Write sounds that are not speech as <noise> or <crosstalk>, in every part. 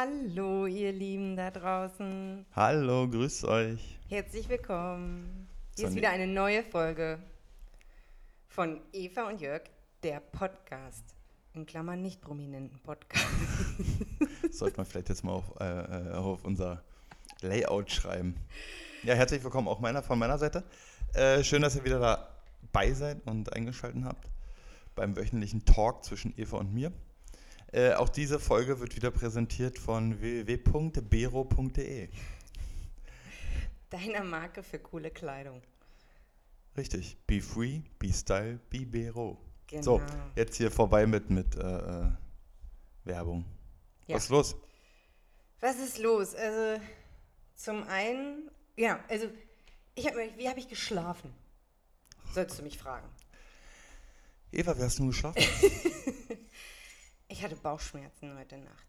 Hallo, ihr Lieben da draußen. Hallo, grüßt euch. Herzlich willkommen. Hier ist wieder eine neue Folge von Eva und Jörg, der Podcast. In Klammern nicht prominenten Podcast. <laughs> Sollte man vielleicht jetzt mal auf, äh, äh, auf unser Layout schreiben. Ja, herzlich willkommen auch meiner, von meiner Seite. Äh, schön, dass ihr wieder dabei seid und eingeschaltet habt beim wöchentlichen Talk zwischen Eva und mir. Äh, auch diese Folge wird wieder präsentiert von www.bero.de. Deiner Marke für coole Kleidung. Richtig. Be free, be style, be Bero. Genau. So, jetzt hier vorbei mit, mit äh, äh, Werbung. Ja. Was ist los? Was ist los? Also, zum einen, ja, also, ich hab, wie habe ich geschlafen? Sollst du mich fragen. Eva, wie hast du geschlafen? <laughs> Ich hatte Bauchschmerzen heute Nacht.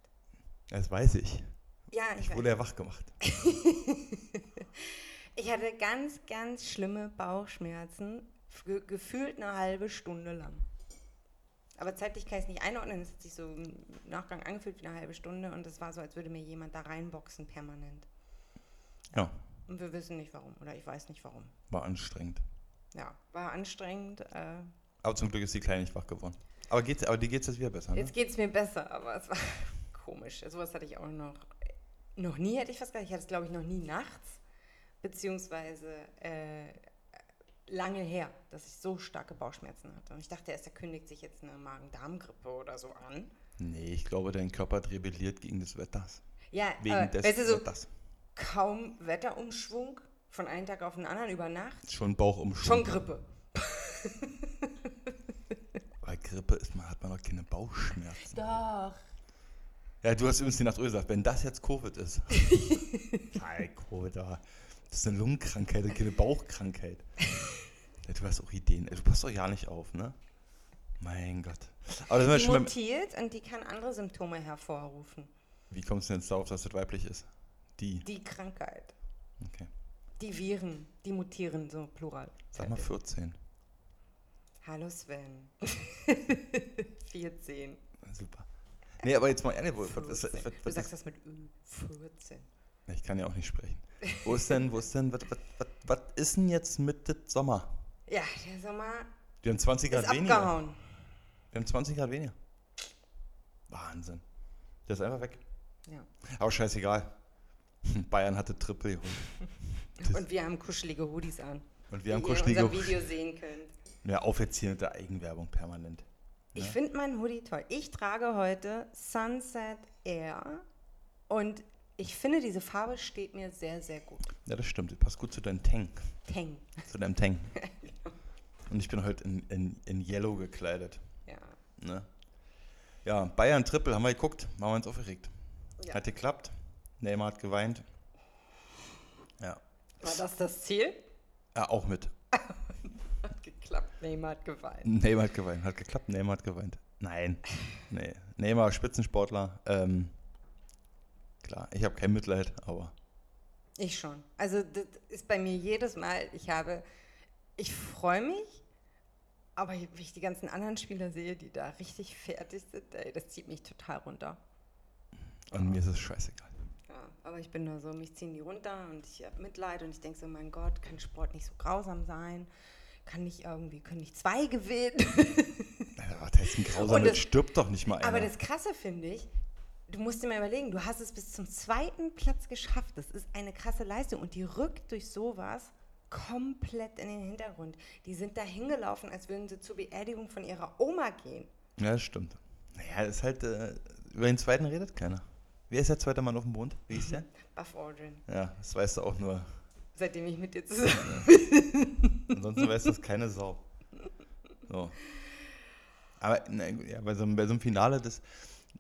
Das weiß ich. Ja, ich, Ich weiß. wurde ja wach gemacht. <laughs> Ich hatte ganz, ganz schlimme Bauchschmerzen, ge gefühlt eine halbe Stunde lang. Aber zeitlich kann ich es nicht einordnen. Es hat sich so im Nachgang angefühlt wie eine halbe Stunde und es war so, als würde mir jemand da reinboxen permanent. Ja, Und wir wissen nicht warum oder ich weiß nicht warum. war anstrengend. Ja, war anstrengend. Äh, Aber zum Glück ist die Kleine nicht wach geworden. Aber, geht's, aber dir geht es jetzt wieder besser, ne? jetzt geht es mir besser, aber es war <laughs> komisch. Sowas hatte ich auch noch, noch nie, hätte ich fast gesagt. Ich hatte es, glaube ich, noch nie nachts, beziehungsweise äh, lange her, dass ich so starke Bauchschmerzen hatte. Und ich dachte erst, da kündigt sich jetzt eine Magen-Darm-Grippe oder so an. Nee, ich glaube, dein Körper hat rebelliert gegen das Wetters. Ja, Wegen aber, des weißt du, so Wetters. kaum Wetterumschwung von einem Tag auf den anderen über Nacht. Schon Bauchumschwung. Schon Grippe. <laughs> Grippe ist man, hat man noch keine Bauchschmerzen. Doch. Ja, du hast übrigens die Nacht gesagt, wenn das jetzt Covid ist. <laughs> Nein, Covid, das ist eine Lungenkrankheit und keine Bauchkrankheit. Ja, du hast auch Ideen. Du passt doch ja nicht auf, ne? Mein Gott. Aber das Die mutiert und die kann andere Symptome hervorrufen. Wie kommst du denn jetzt darauf, dass das weiblich ist? Die. Die Krankheit. Okay. Die Viren, die mutieren, so plural. Sag mal 14. Hallo Sven. <laughs> 14. Super. Nee, aber jetzt mal ehrlich, wo, was, was, 14. was, Du sagst das mit Ö. 14. Ich kann ja auch nicht sprechen. Wo ist denn, wo ist denn, was, was, was, was ist denn jetzt mit dem Sommer? Ja, der Sommer Wir haben 20 Grad weniger. abgehauen. Wir haben 20 Grad weniger. Wahnsinn. Der ist einfach weg. Ja. Aber scheißegal. <laughs> Bayern hatte Triple geholt. Und wir haben kuschelige Hoodies an. Und wir haben kuschelige. unserem Video sehen könnt. Ja, auf jetzt hier mit der Eigenwerbung permanent. Ich Ja. finde meinen Hoodie toll. Ich trage heute Sunset Air und ich finde, diese Farbe steht mir sehr, sehr gut. Ja, das stimmt. Das passt gut zu deinem Tang. Tang. Zu deinem Tang. <laughs> Und ich bin heute in, in, in Yellow gekleidet. Ja. Ne? Ja, Bayern Triple haben wir geguckt, haben wir uns aufgeregt. Ja. Hat geklappt. Neymar hat geweint. Ja. War das das Ziel? ja, auch mit. <laughs> Neymar hat geweint. Neymar hat geweint. Hat geklappt, Neymar hat geweint. Nein. Nee. Neymar, Spitzensportler. Ähm, klar, ich habe kein Mitleid, aber Ich schon. Also das ist bei mir jedes Mal, ich habe, ich freue mich, aber wie ich die ganzen anderen Spieler sehe, die da richtig fertig sind, ey, das zieht mich total runter. an mir ist es scheißegal. Ja, aber ich bin nur so, mich ziehen die runter und ich habe Mitleid und ich denke so, mein Gott, kann Sport nicht so grausam sein? Kann nicht irgendwie, können nicht zwei gewinnen? <laughs> Alter, der ist ein Grausamer, das- stirbt doch nicht mal einer. Aber das Krasse finde ich, du musst dir mal überlegen, du hast es bis zum zweiten Platz geschafft. Das ist eine krasse Leistung und die rückt durch sowas komplett in den Hintergrund. Die sind da hingelaufen, als würden sie zur Beerdigung von ihrer Oma gehen. ja, das stimmt. Naja, das ist halt, äh, über den zweiten redet keiner. Wer ist der zweite Mann auf dem Mond? Wie ist der? <laughs> Buff Aldrin, Ja, das weißt du auch nur. seitdem ich mit dir <laughs> zusammen bin. Ansonsten weiß das keine Sau. So. Aber na, ja, bei, so, einem- bei so einem Finale, das,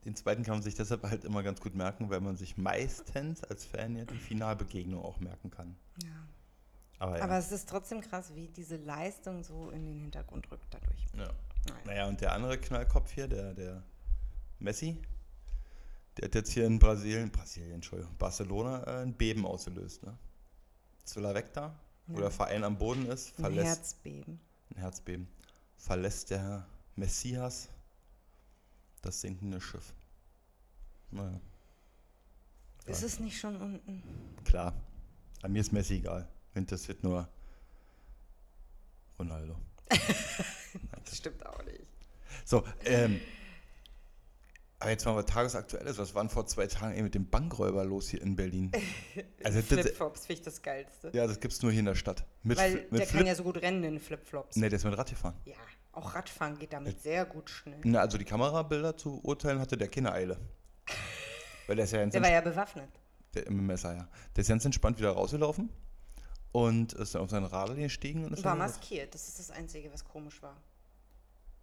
den zweiten kann man sich deshalb halt immer ganz gut merken, weil man sich meistens als Fan ja die Finalbegegnung auch merken kann. Ja. Aber ja. Aber es ist trotzdem krass, wie diese Leistung so in den Hintergrund rückt dadurch. ja. Naja, und der andere Knallkopf hier, der, der Messi, der hat jetzt hier in Brasilien, Brasilien, Entschuldigung, Barcelona äh, ein Beben ausgelöst. Ne? Er weg da, wo Ja. der Verein am Boden ist, Ein verlässt Herzbeben. ein Herzbeben, verlässt der Messias das sinkende Schiff. Naja. Ist es nicht schon unten? Klar. An mir ist Messi egal. Interessiert nur Ronaldo. <laughs> Das stimmt auch nicht. So, ähm, aber jetzt mal was Tagesaktuelles. Was war denn vor zwei Tagen eben mit dem Bankräuber los hier in Berlin? <laughs> Also Flipflops finde ich das Geilste. ja, das gibt es nur hier in der Stadt. Mit, Weil mit der kann ja so gut rennen in Flipflops. Nee, der ist mit Rad gefahren. Ja, auch Radfahren geht damit sehr gut schnell. Na, also die Kamerabilder zu urteilen hatte der keine Eile. <laughs> Weil der ist ja Der war ja bewaffnet. Der, Im Messer, ja. Der ist ganz entspannt wieder rausgelaufen und ist dann auf sein Radl gestiegen und ist War maskiert. Das ist das Einzige, was komisch war.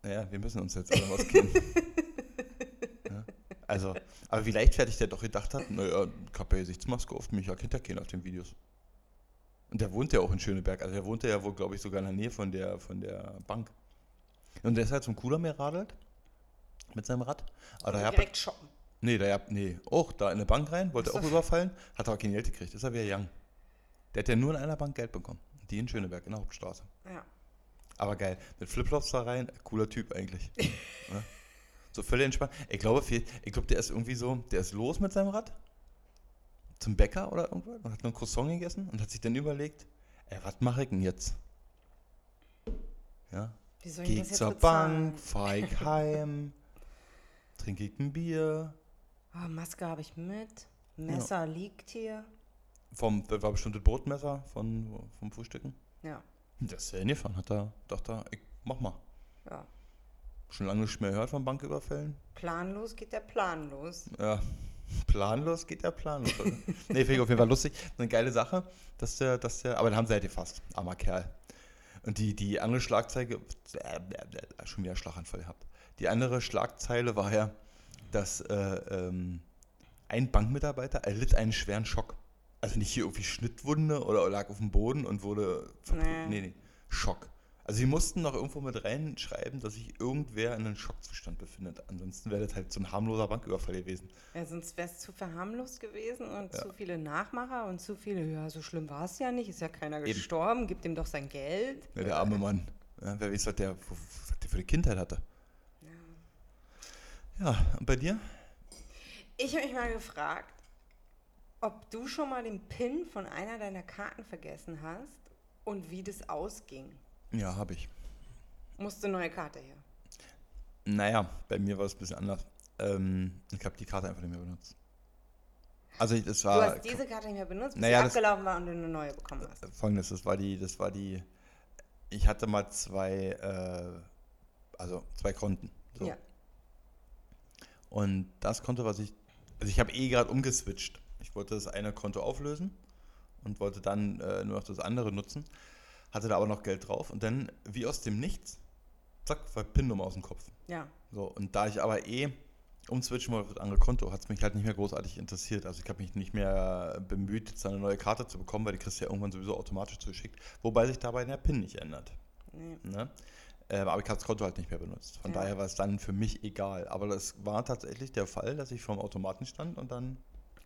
Naja, wir müssen uns jetzt alle auskennen. <laughs> Also, aber wie leichtfertig der doch gedacht hat, naja, ich habe ja Gesichtsmaske auf mich, ja, kennt ja keiner auf den Videos. Und der wohnt ja auch in Schöneberg, also der wohnte ja wohl, glaube ich, sogar in der Nähe von der, von der Bank. Und der ist halt zum Kudamm radelt mit seinem Rad. Aber Direkt shoppen. nee, da hab, nee, auch da in eine Bank rein, wollte auch überfallen, hat aber kein Geld gekriegt, ist er wieder young. Der hat ja nur in einer Bank Geld bekommen. Die in Schöneberg, in der Hauptstraße. Ja. Aber geil. Mit Flipflops da rein, cooler Typ eigentlich. ja. <laughs> So völlig entspannt. Ich glaube, ich glaube, der ist irgendwie so, der ist los mit seinem Rad zum Bäcker oder irgendwas und hat noch ein Croissant gegessen und hat sich dann überlegt, ey, was mache ich denn jetzt? Ja, Wie soll ich geh das ich jetzt zur bezahlen? Bank, <laughs> fahr ich heim, trinke ich ein Bier. Oh, Maske habe ich mit. Messer liegt hier. Vom, das war bestimmt das Brotmesser von, vom Frühstücken. Ja. Der ist ja hingefahren, hat er, dachte ich mach mal. ja. Schon lange nicht mehr gehört von Banküberfällen. Planlos geht der Plan los. Ja, <laughs> planlos geht der planlos. Nee, finde ich auf jeden Fall lustig. Eine geile Sache, dass der, dass der, aber den haben sie halt gefasst, armer Kerl. Und die, die andere Schlagzeile, äh, schon wieder Schlaganfall gehabt. Die andere Schlagzeile war ja, dass äh, ähm, ein Bankmitarbeiter erlitt einen schweren Schock. Also nicht hier irgendwie Schnittwunde oder lag auf dem Boden und wurde. Nee. Nee, nee, Schock. Also sie mussten noch irgendwo mit reinschreiben, dass sich irgendwer in einem Schockzustand befindet. Ansonsten wäre das halt so ein harmloser Banküberfall gewesen. Ja, sonst wäre es zu verharmlost gewesen und Ja. zu viele Nachmacher und zu viele, ja, so schlimm war es ja nicht, ist ja keiner Eben. gestorben, gibt ihm doch sein Geld. Ja, der arme Mann. Ja, wer weiß, was der, was der für eine Kindheit hatte. Ja, und bei dir? Ich habe mich mal gefragt, ob du schon mal den PIN von einer deiner Karten vergessen hast und wie das ausging. Ja, habe ich. Musste neue Karte her. Naja, bei mir war es ein bisschen anders. Ähm, ich habe die Karte einfach nicht mehr benutzt. Also ich- das Du war hast diese Karte nicht mehr benutzt, bis Naja, sie abgelaufen war und du eine neue bekommen hast. folgendes, das war die, das war die, ich hatte mal zwei, äh, also zwei Konten. So. Ja. Und das Konto, was ich, also ich habe eh gerade umgeswitcht. Ich wollte das eine Konto auflösen und wollte dann äh, nur noch das andere nutzen, hatte da aber noch Geld drauf und dann, wie aus dem Nichts, zack, war PIN-Nummer aus dem Kopf. Ja. So, und da ich aber eh umswitchen wollte auf das andere Konto, hat es mich halt nicht mehr großartig interessiert. Also ich habe mich nicht mehr bemüht, jetzt eine neue Karte zu bekommen, weil die kriegst du ja irgendwann sowieso automatisch zugeschickt. Wobei sich dabei der PIN nicht ändert. Nee. Ne? Äh, aber ich habe das Konto halt nicht mehr benutzt. Von Ja. daher war es dann für mich egal. Aber das war tatsächlich der Fall, dass ich vor dem Automaten stand und dann.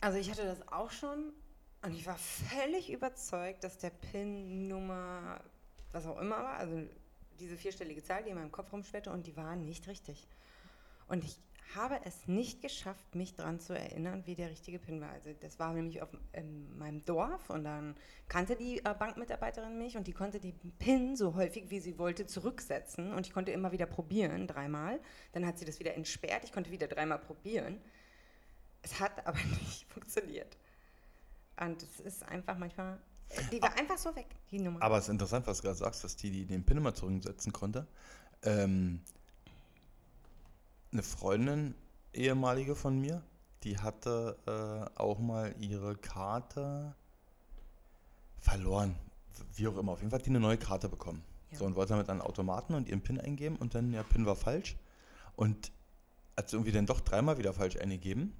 Also ich hatte das auch schon und ich war völlig überzeugt, dass der PIN-Nummer, was auch immer war, also diese vierstellige Zahl, die in meinem Kopf rumschwirrte und die war nicht richtig. Und ich habe es nicht geschafft, mich daran zu erinnern, wie der richtige PIN war. Also das war nämlich auf in meinem Dorf und dann kannte die äh, Bankmitarbeiterin mich und die konnte die PIN so häufig, wie sie wollte, zurücksetzen und ich konnte immer wieder probieren, dreimal. Dann hat sie das wieder entsperrt, ich konnte wieder dreimal probieren. Es hat aber <laughs> nicht funktioniert. Und es ist einfach manchmal, die war einfach so weg, die Nummer. Aber es ist interessant, was du gerade sagst, dass die, die den PIN immer zurücksetzen konnte. Ähm, eine Freundin, ehemalige von mir, die hatte äh, auch mal ihre Karte verloren. Wie auch immer. Auf jeden Fall hat die eine neue Karte bekommen. Ja. So, und wollte damit einen Automaten und ihren PIN eingeben und dann, der PIN war falsch. Und hat sie irgendwie dann doch dreimal wieder falsch eingegeben.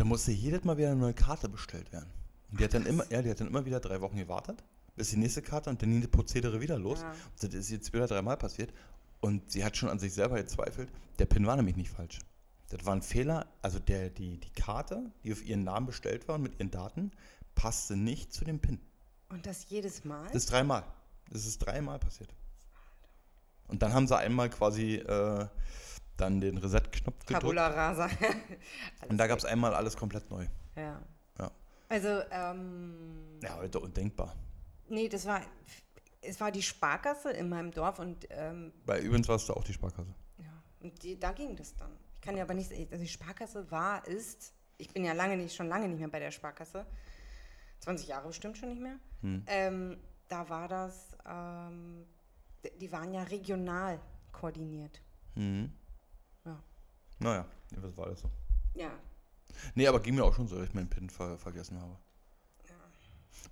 Und dann musste jedes Mal wieder eine neue Karte bestellt werden. Und die hat dann immer, ja, die hat dann immer wieder drei Wochen gewartet, bis die nächste Karte und dann ging das Prozedere wieder los. Ja. Und das ist jetzt wieder dreimal passiert. Und sie hat schon an sich selber gezweifelt. Der PIN war nämlich nicht falsch. Das war ein Fehler. Also der, die, die Karte, die auf ihren Namen bestellt war und mit ihren Daten, passte nicht zu dem PIN. Und das jedes Mal? Das ist dreimal. Das ist dreimal passiert. Und dann haben sie einmal quasi, äh, dann den Reset-Knopf gedrückt. Tabula rasa. <laughs> Und da gab es einmal alles komplett neu. Ja. Ja. Also, ähm, Ja, heute undenkbar. nee, das war, es war die Sparkasse in meinem Dorf und, ähm, Weil übrigens warst du auch die Sparkasse. ja, und die, da ging das dann. Ich kann ja aber nicht, also die Sparkasse war, ist, ich bin ja lange nicht, schon lange nicht mehr bei der Sparkasse, 20 Jahre bestimmt schon nicht mehr. Hm. Ähm, da war das, ähm, die waren ja regional koordiniert. Mhm. Ja. Naja, was war das so? Ja. Nee, aber ging mir auch schon so, dass ich meinen PIN ver vergessen habe.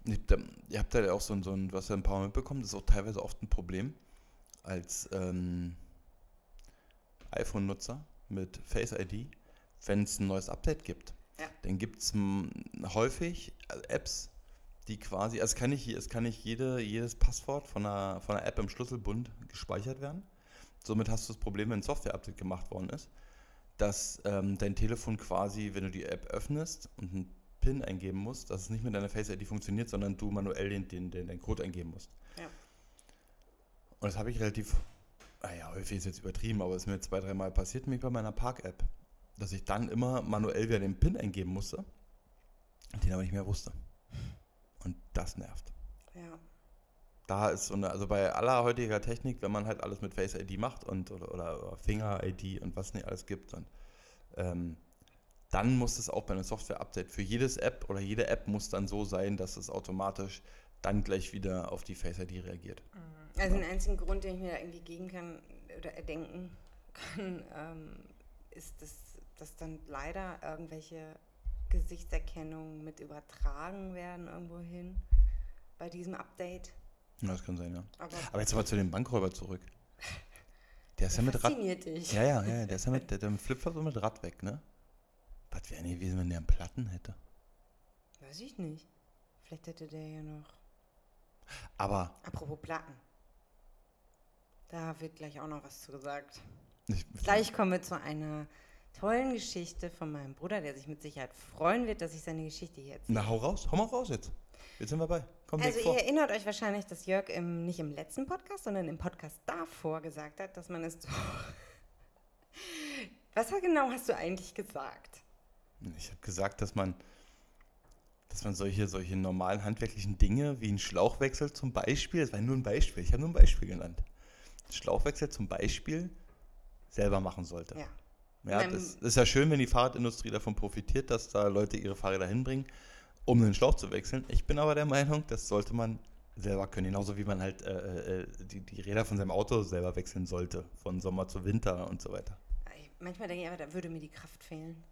Ich, da, ihr habt da auch so ein, so ein, was ihr ein paar Mal mitbekommen, das ist auch teilweise oft ein Problem als ähm, iPhone-Nutzer mit Face ID, wenn es ein neues Update gibt. Ja. Dann gibt es häufig äh, Apps, die quasi, also es kann nicht, es kann nicht jede, jedes Passwort von einer, von einer App im Schlüsselbund gespeichert werden. Somit hast du das Problem, wenn ein Software-Update gemacht worden ist, dass ähm, dein Telefon quasi, wenn du die App öffnest und einen PIN eingeben musst, dass es nicht mit deiner Face ID funktioniert, sondern du manuell den, den, den, den Code eingeben musst. Ja. Und das habe ich relativ, naja, häufig ist jetzt übertrieben, aber es ist mir zwei, dreimal passiert, nämlich bei meiner Park-App, dass ich dann immer manuell wieder den PIN eingeben musste, den aber nicht mehr wusste. Und das nervt. Ja. Da ist so eine, also bei aller heutiger Technik, wenn man halt alles mit Face ID macht und oder, oder, Finger ID und was nicht alles gibt, und ähm, dann muss es auch bei einem Software-Update für jedes App oder jede App muss dann so sein, dass es automatisch dann gleich wieder auf die Face ID reagiert. Also den einzigen Grund, den ich mir da irgendwie geben kann oder erdenken kann, ähm, ist, dass, dass dann leider irgendwelche Gesichtserkennungen mit übertragen werden irgendwo hin bei diesem Update. Ja, das kann sein, ja. Aber, Aber jetzt aber zu dem Bankräuber zurück. Der ist ja mit Rad. dich. Ja, ja, ja, der ist ja mit, der, der Flipflop und mit Rad weg, ne? Was wäre denn gewesen, wenn der einen Platten hätte? Weiß ich nicht. Vielleicht hätte der ja noch. Aber Apropos Platten. Da wird gleich auch noch was zu gesagt. ich, Gleich kommen wir zu einer tollen Geschichte von meinem Bruder, der sich mit Sicherheit freuen wird, dass ich seine Geschichte hier erzähle. na, hau raus, hau mal raus jetzt. Jetzt sind wir bei. Komm, Also ihr erinnert euch wahrscheinlich, dass Jörg im, nicht im letzten Podcast, sondern im Podcast davor gesagt hat, dass man es so... <laughs> Was genau hast du eigentlich gesagt? Ich habe gesagt, dass man, dass man solche, solche normalen handwerklichen Dinge wie einen Schlauchwechsel zum Beispiel, das war nur ein Beispiel, ich habe nur ein Beispiel genannt, Schlauchwechsel zum Beispiel selber machen sollte. Ja. Ja, das ist ja schön, wenn die Fahrradindustrie davon profitiert, dass da Leute ihre Fahrräder hinbringen, um den Schlauch zu wechseln. Ich bin aber der Meinung, das sollte man selber können, genauso wie man halt äh, äh, die, die Räder von seinem Auto selber wechseln sollte, von Sommer zu Winter und so weiter. Manchmal denke ich aber, da würde mir die Kraft fehlen,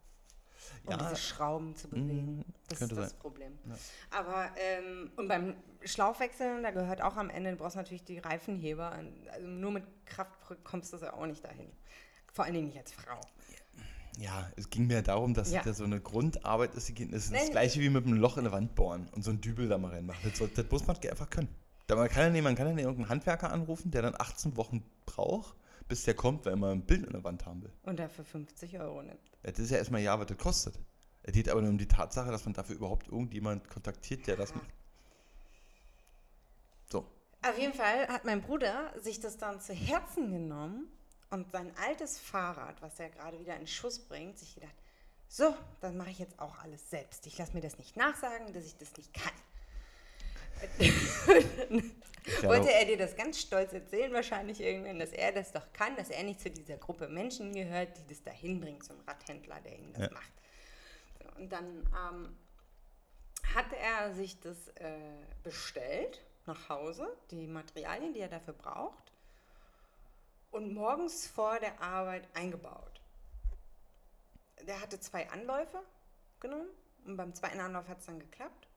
um Ja, diese Schrauben zu bewegen. mm, Das könnte ist das sein. Problem. Ja. Aber, ähm, und beim Schlauchwechseln, da gehört auch am Ende, du brauchst natürlich die Reifenheber. Also nur mit Kraft kommst du ja auch nicht dahin. Vor allen Dingen nicht als Frau. Ja, es ging mir darum, dass Ja. das so eine Grundarbeit ist. Das ist das gleiche wie mit einem Loch in eine Wand bohren und so ein Dübel da mal reinmachen. Das, soll- das muss man einfach können. Da man kann ja nicht, man kann ja nicht irgendeinen Handwerker anrufen, der dann 18 Wochen braucht, bis der kommt, wenn man ein Bild in der Wand haben will. Und dafür 50 Euro nimmt. Das ist ja erstmal ja, was das kostet. Es geht aber nur um die Tatsache, dass man dafür überhaupt irgendjemand kontaktiert, der das macht. So. Auf jeden Fall hat mein Bruder sich das dann zu Herzen genommen und sein altes Fahrrad, was er gerade wieder in Schuss bringt, sich gedacht, so, dann mache ich jetzt auch alles selbst. Ich lasse mir das nicht nachsagen, dass ich das nicht kann. <laughs> Wollte er dir das ganz stolz erzählen, wahrscheinlich irgendwann, dass er das doch kann, dass er nicht zu dieser Gruppe Menschen gehört, die das da hinbringt, so ein Radhändler, der ihm das Ja. macht. So, und dann ähm, hat er sich das äh, bestellt nach Hause, die Materialien, die er dafür braucht, und morgens vor der Arbeit eingebaut. Der hatte zwei Anläufe genommen und beim zweiten Anlauf hat es dann geklappt.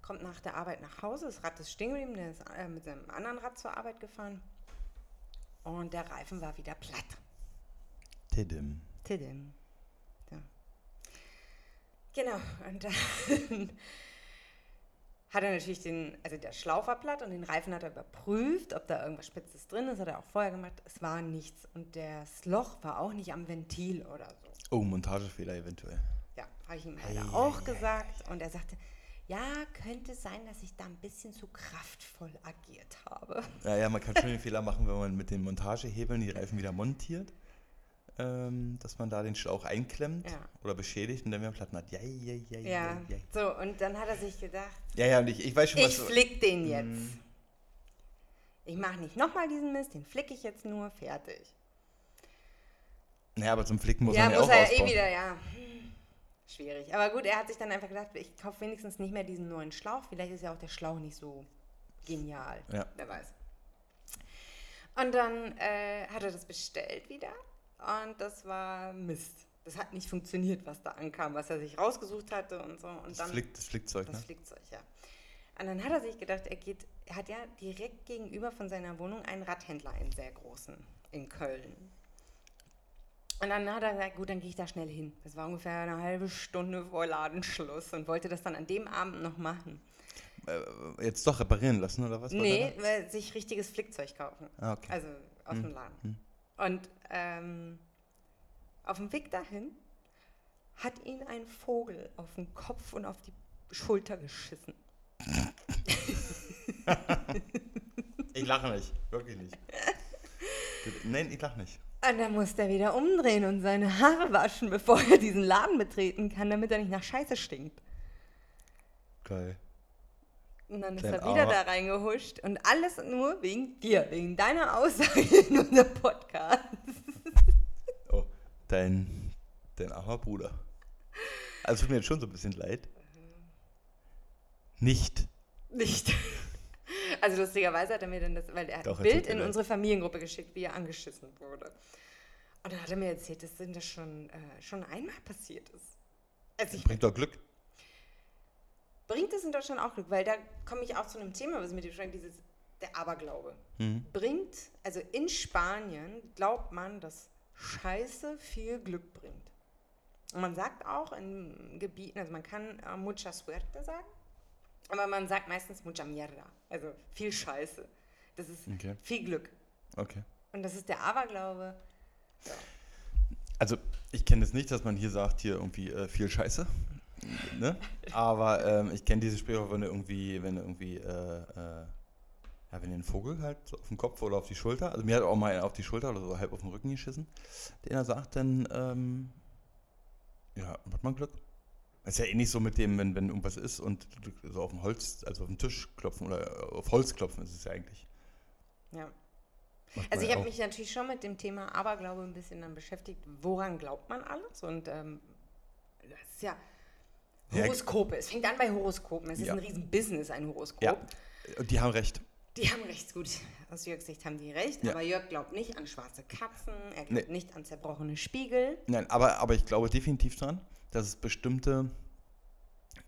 Kommt nach der Arbeit nach Hause, das Rad ist stehen geblieben, der ist äh, mit seinem anderen Rad zur Arbeit gefahren und der Reifen war wieder platt. Tidim. Tidim. Ja. Genau, und dann hat er natürlich den, also war platt und den Reifen hat er überprüft, ob da irgendwas Spitzes drin ist, hat er auch vorher gemacht. Es war nichts und das Loch war auch nicht am Ventil oder so. Oh, Montagefehler eventuell. Ja, habe ich ihm leider Ei, auch ei, gesagt und er sagte, ja, könnte sein, dass ich da ein bisschen zu kraftvoll agiert habe. Ja, ja, man kann schon den Fehler machen, wenn man mit den Montagehebeln die Reifen wieder montiert. Ähm, dass man da den Schlauch einklemmt Ja. oder beschädigt und dann wieder Platten hat. Ja, ja, ja, ja, Ja, so, und dann hat er sich gedacht, Ja, ja, und ich, ich weiß schon, was ich flick den Mhm. jetzt. Ich mache nicht nochmal diesen Mist, den flick ich jetzt nur, fertig. Ja, aber zum Flicken muss ja, man ja muss auch er ja eh wieder, ja. Schwierig. Aber gut, er hat sich dann einfach gedacht, ich kaufe wenigstens nicht mehr diesen neuen Schlauch. Vielleicht ist ja auch der Schlauch nicht so genial. Ja. Wer weiß. Und dann äh, hat er das bestellt wieder. Und das war Mist. Das hat nicht funktioniert, was da ankam, was er sich rausgesucht hatte und so. Und Das, dann, Flick, das Flickzeug, das ne? Flickzeug, ja. Und dann hat er sich gedacht, er geht, er hat ja direkt gegenüber von seiner Wohnung einen Radhändler, einen sehr großen, in Köln. Und dann hat er gesagt, gut, dann gehe ich da schnell hin. Das war ungefähr eine halbe Stunde vor Ladenschluss und wollte das dann an dem Abend noch machen. Äh, jetzt doch reparieren lassen, oder was? nee, weil sich richtiges Flickzeug kaufen. Ah, okay. Also aus dem Laden. hm. Und ähm, auf dem Weg dahin hat ihn ein Vogel auf den Kopf und auf die Schulter geschissen. Ich lache nicht, wirklich nicht. Nein, ich lache nicht. Und dann muss er wieder umdrehen und seine Haare waschen, bevor er diesen Laden betreten kann, damit er nicht nach Scheiße stinkt. Geil. Und dann ist er wieder Armer. da reingehuscht und alles nur wegen dir, wegen deiner Aussage in unserem Podcast. Oh, dein, dein armer Bruder. Also tut mir jetzt schon so ein bisschen leid. Nicht. Nicht. Also lustigerweise hat er mir dann das, weil er hat Doch, ein Bild in leid. unsere Familiengruppe geschickt, wie er angeschissen wurde. Und dann hat er mir erzählt, dass das schon, äh, schon einmal passiert ist. Also ich, Bringt doch Glück. Bringt es in Deutschland auch Glück, weil da komme ich auch zu einem Thema, was mit dir schon dieses der Aberglaube. Mhm. Bringt, also in Spanien glaubt man, dass Scheiße viel Glück bringt. Und man sagt auch in Gebieten, also man kann äh, mucha suerte sagen, aber man sagt meistens mucha mierda, also viel Scheiße. Das ist Okay. viel Glück. Okay. Und das ist der Aberglaube. Ja. Also, ich kenne es nicht, dass man hier sagt, hier irgendwie äh, viel Scheiße. Ne? Aber ähm, ich kenne dieses Sprichwort, wenn du irgendwie, wenn du irgendwie, äh, äh, ja, wenn dir ein Vogel halt so auf den Kopf oder auf die Schulter, also mir hat auch mal einer auf die Schulter oder so halb auf den Rücken geschissen, den er sagt, dann, ähm, ja, hat man Glück. Das ist ja eh nicht so mit dem, wenn, wenn irgendwas ist und du so auf dem Holz, also auf den Tisch klopfen oder äh, auf Holz klopfen ist es ja eigentlich. ja. Also ich habe mich natürlich schon mit dem Thema Aberglaube ein bisschen dann beschäftigt. Woran glaubt man alles? Und ähm, das ist Ja, Horoskope. Es fängt an bei Horoskopen. Es ist Ja. ein Riesenbusiness, ein Horoskop. Ja, und die haben recht. Die haben recht, gut. Aus Jörgs Sicht haben die recht. Ja. Aber Jörg glaubt nicht an schwarze Katzen. Er glaubt Nee. nicht an zerbrochene Spiegel. Nein, aber, aber ich glaube definitiv dran, dass es bestimmte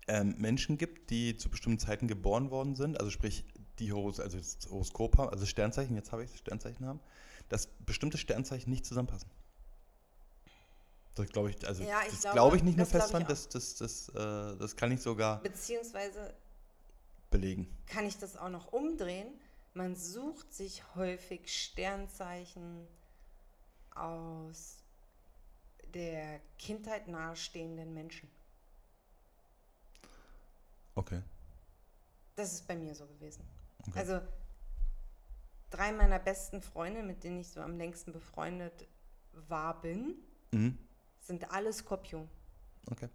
ähm, Menschen gibt, die zu bestimmten Zeiten geboren worden sind, also sprich die Horos also das Horoskop haben, also Sternzeichen, jetzt habe ich das Sternzeichen haben, dass bestimmte Sternzeichen nicht zusammenpassen. Das glaube ich, also Ja, ich das glaube- glaube ich nicht nur fest dran, das, das, das, äh, das kann ich sogar Beziehungsweise belegen. kann ich das auch noch umdrehen. Man sucht sich häufig Sternzeichen aus der Kindheit nahestehenden Menschen. Okay. Das ist bei mir so gewesen. Okay. Also drei meiner besten Freunde, mit denen ich so am längsten befreundet war, bin, Mhm. Sind alle Skorpion. Okay.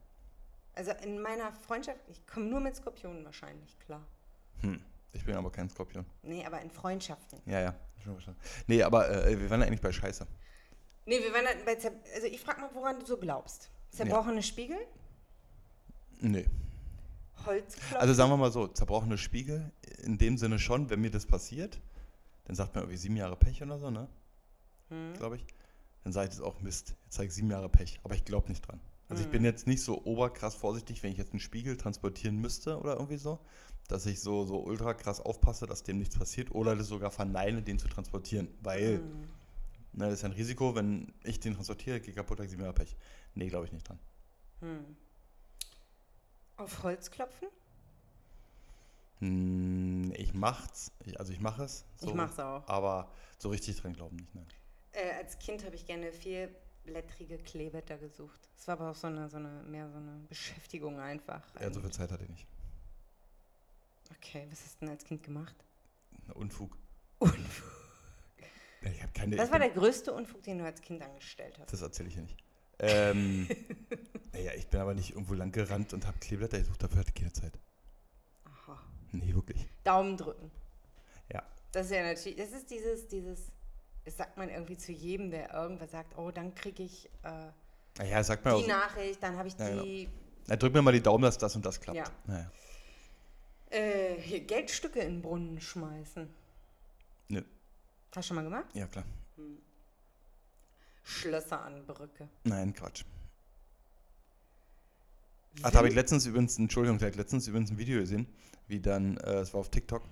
Also in meiner Freundschaft, ich komme nur mit Skorpionen wahrscheinlich, klar. Hm. Ich bin aber kein Skorpion. Nee, aber in Freundschaften. Ja, ja. Nee, aber äh, wir waren eigentlich bei Scheiße. Nee, wir waren halt bei Zer Also ich frage mal, woran du so glaubst. Zerbrochene Spiegel? Nee. Holzklopfen? Also sagen wir mal so, zerbrochene Spiegel, in dem Sinne schon, wenn mir das passiert, dann sagt man irgendwie sieben Jahre Pech oder so, ne? Hm. Glaube ich. Dann sage ich das auch Mist. Jetzt zeige ich sieben Jahre Pech. Aber ich glaube nicht dran. Also ich Hm. bin jetzt nicht so oberkrass vorsichtig, wenn ich jetzt einen Spiegel transportieren müsste oder irgendwie so, dass ich so, so ultra krass aufpasse, dass dem nichts passiert oder das sogar verneine, den zu transportieren. Weil, Hm. ne, das ist ja ein Risiko, wenn ich den transportiere, geht kaputt, habe ich sieben Jahre Pech. Nee, glaube ich nicht dran. Hm. Auf Holz klopfen? Hm, ich mach's. Ich, also ich mache es. Ich mach's auch. Aber so richtig dran glauben nicht, nein. Äh, als Kind habe ich gerne vierblättrige Kleeblätter gesucht. Es war aber auch so eine, so eine, mehr so eine Beschäftigung einfach. Ja, so viel Zeit hatte ich nicht. Okay, was hast du denn als Kind gemacht? Na, Unfug. Unfug. Ich habe keine. Was war der größte Unfug, den du als Kind angestellt hast? Das erzähle ich ja nicht. Ähm, <laughs> naja, ich bin aber nicht irgendwo lang gerannt und habe Kleeblätter gesucht, dafür hatte ich keine Zeit. Aha. Nee, wirklich. Daumen drücken. Ja. Das ist ja natürlich, das ist dieses, dieses, das sagt man irgendwie zu jedem, der irgendwas sagt, oh, dann kriege ich äh, mal, die aus, Nachricht, dann habe ich Ja, genau. die na, drück mir mal die Daumen, dass das und das klappt. Ja. Naja. äh, hier Geldstücke in den Brunnen schmeißen. Nö. Hast du schon mal gemacht? Ja, klar. Schlösser an Brücke. Nein, Quatsch. Ach, da habe ich letztens übrigens, Entschuldigung, da hab ich letztens übrigens ein Video gesehen, wie dann, äh, es war auf TikTok,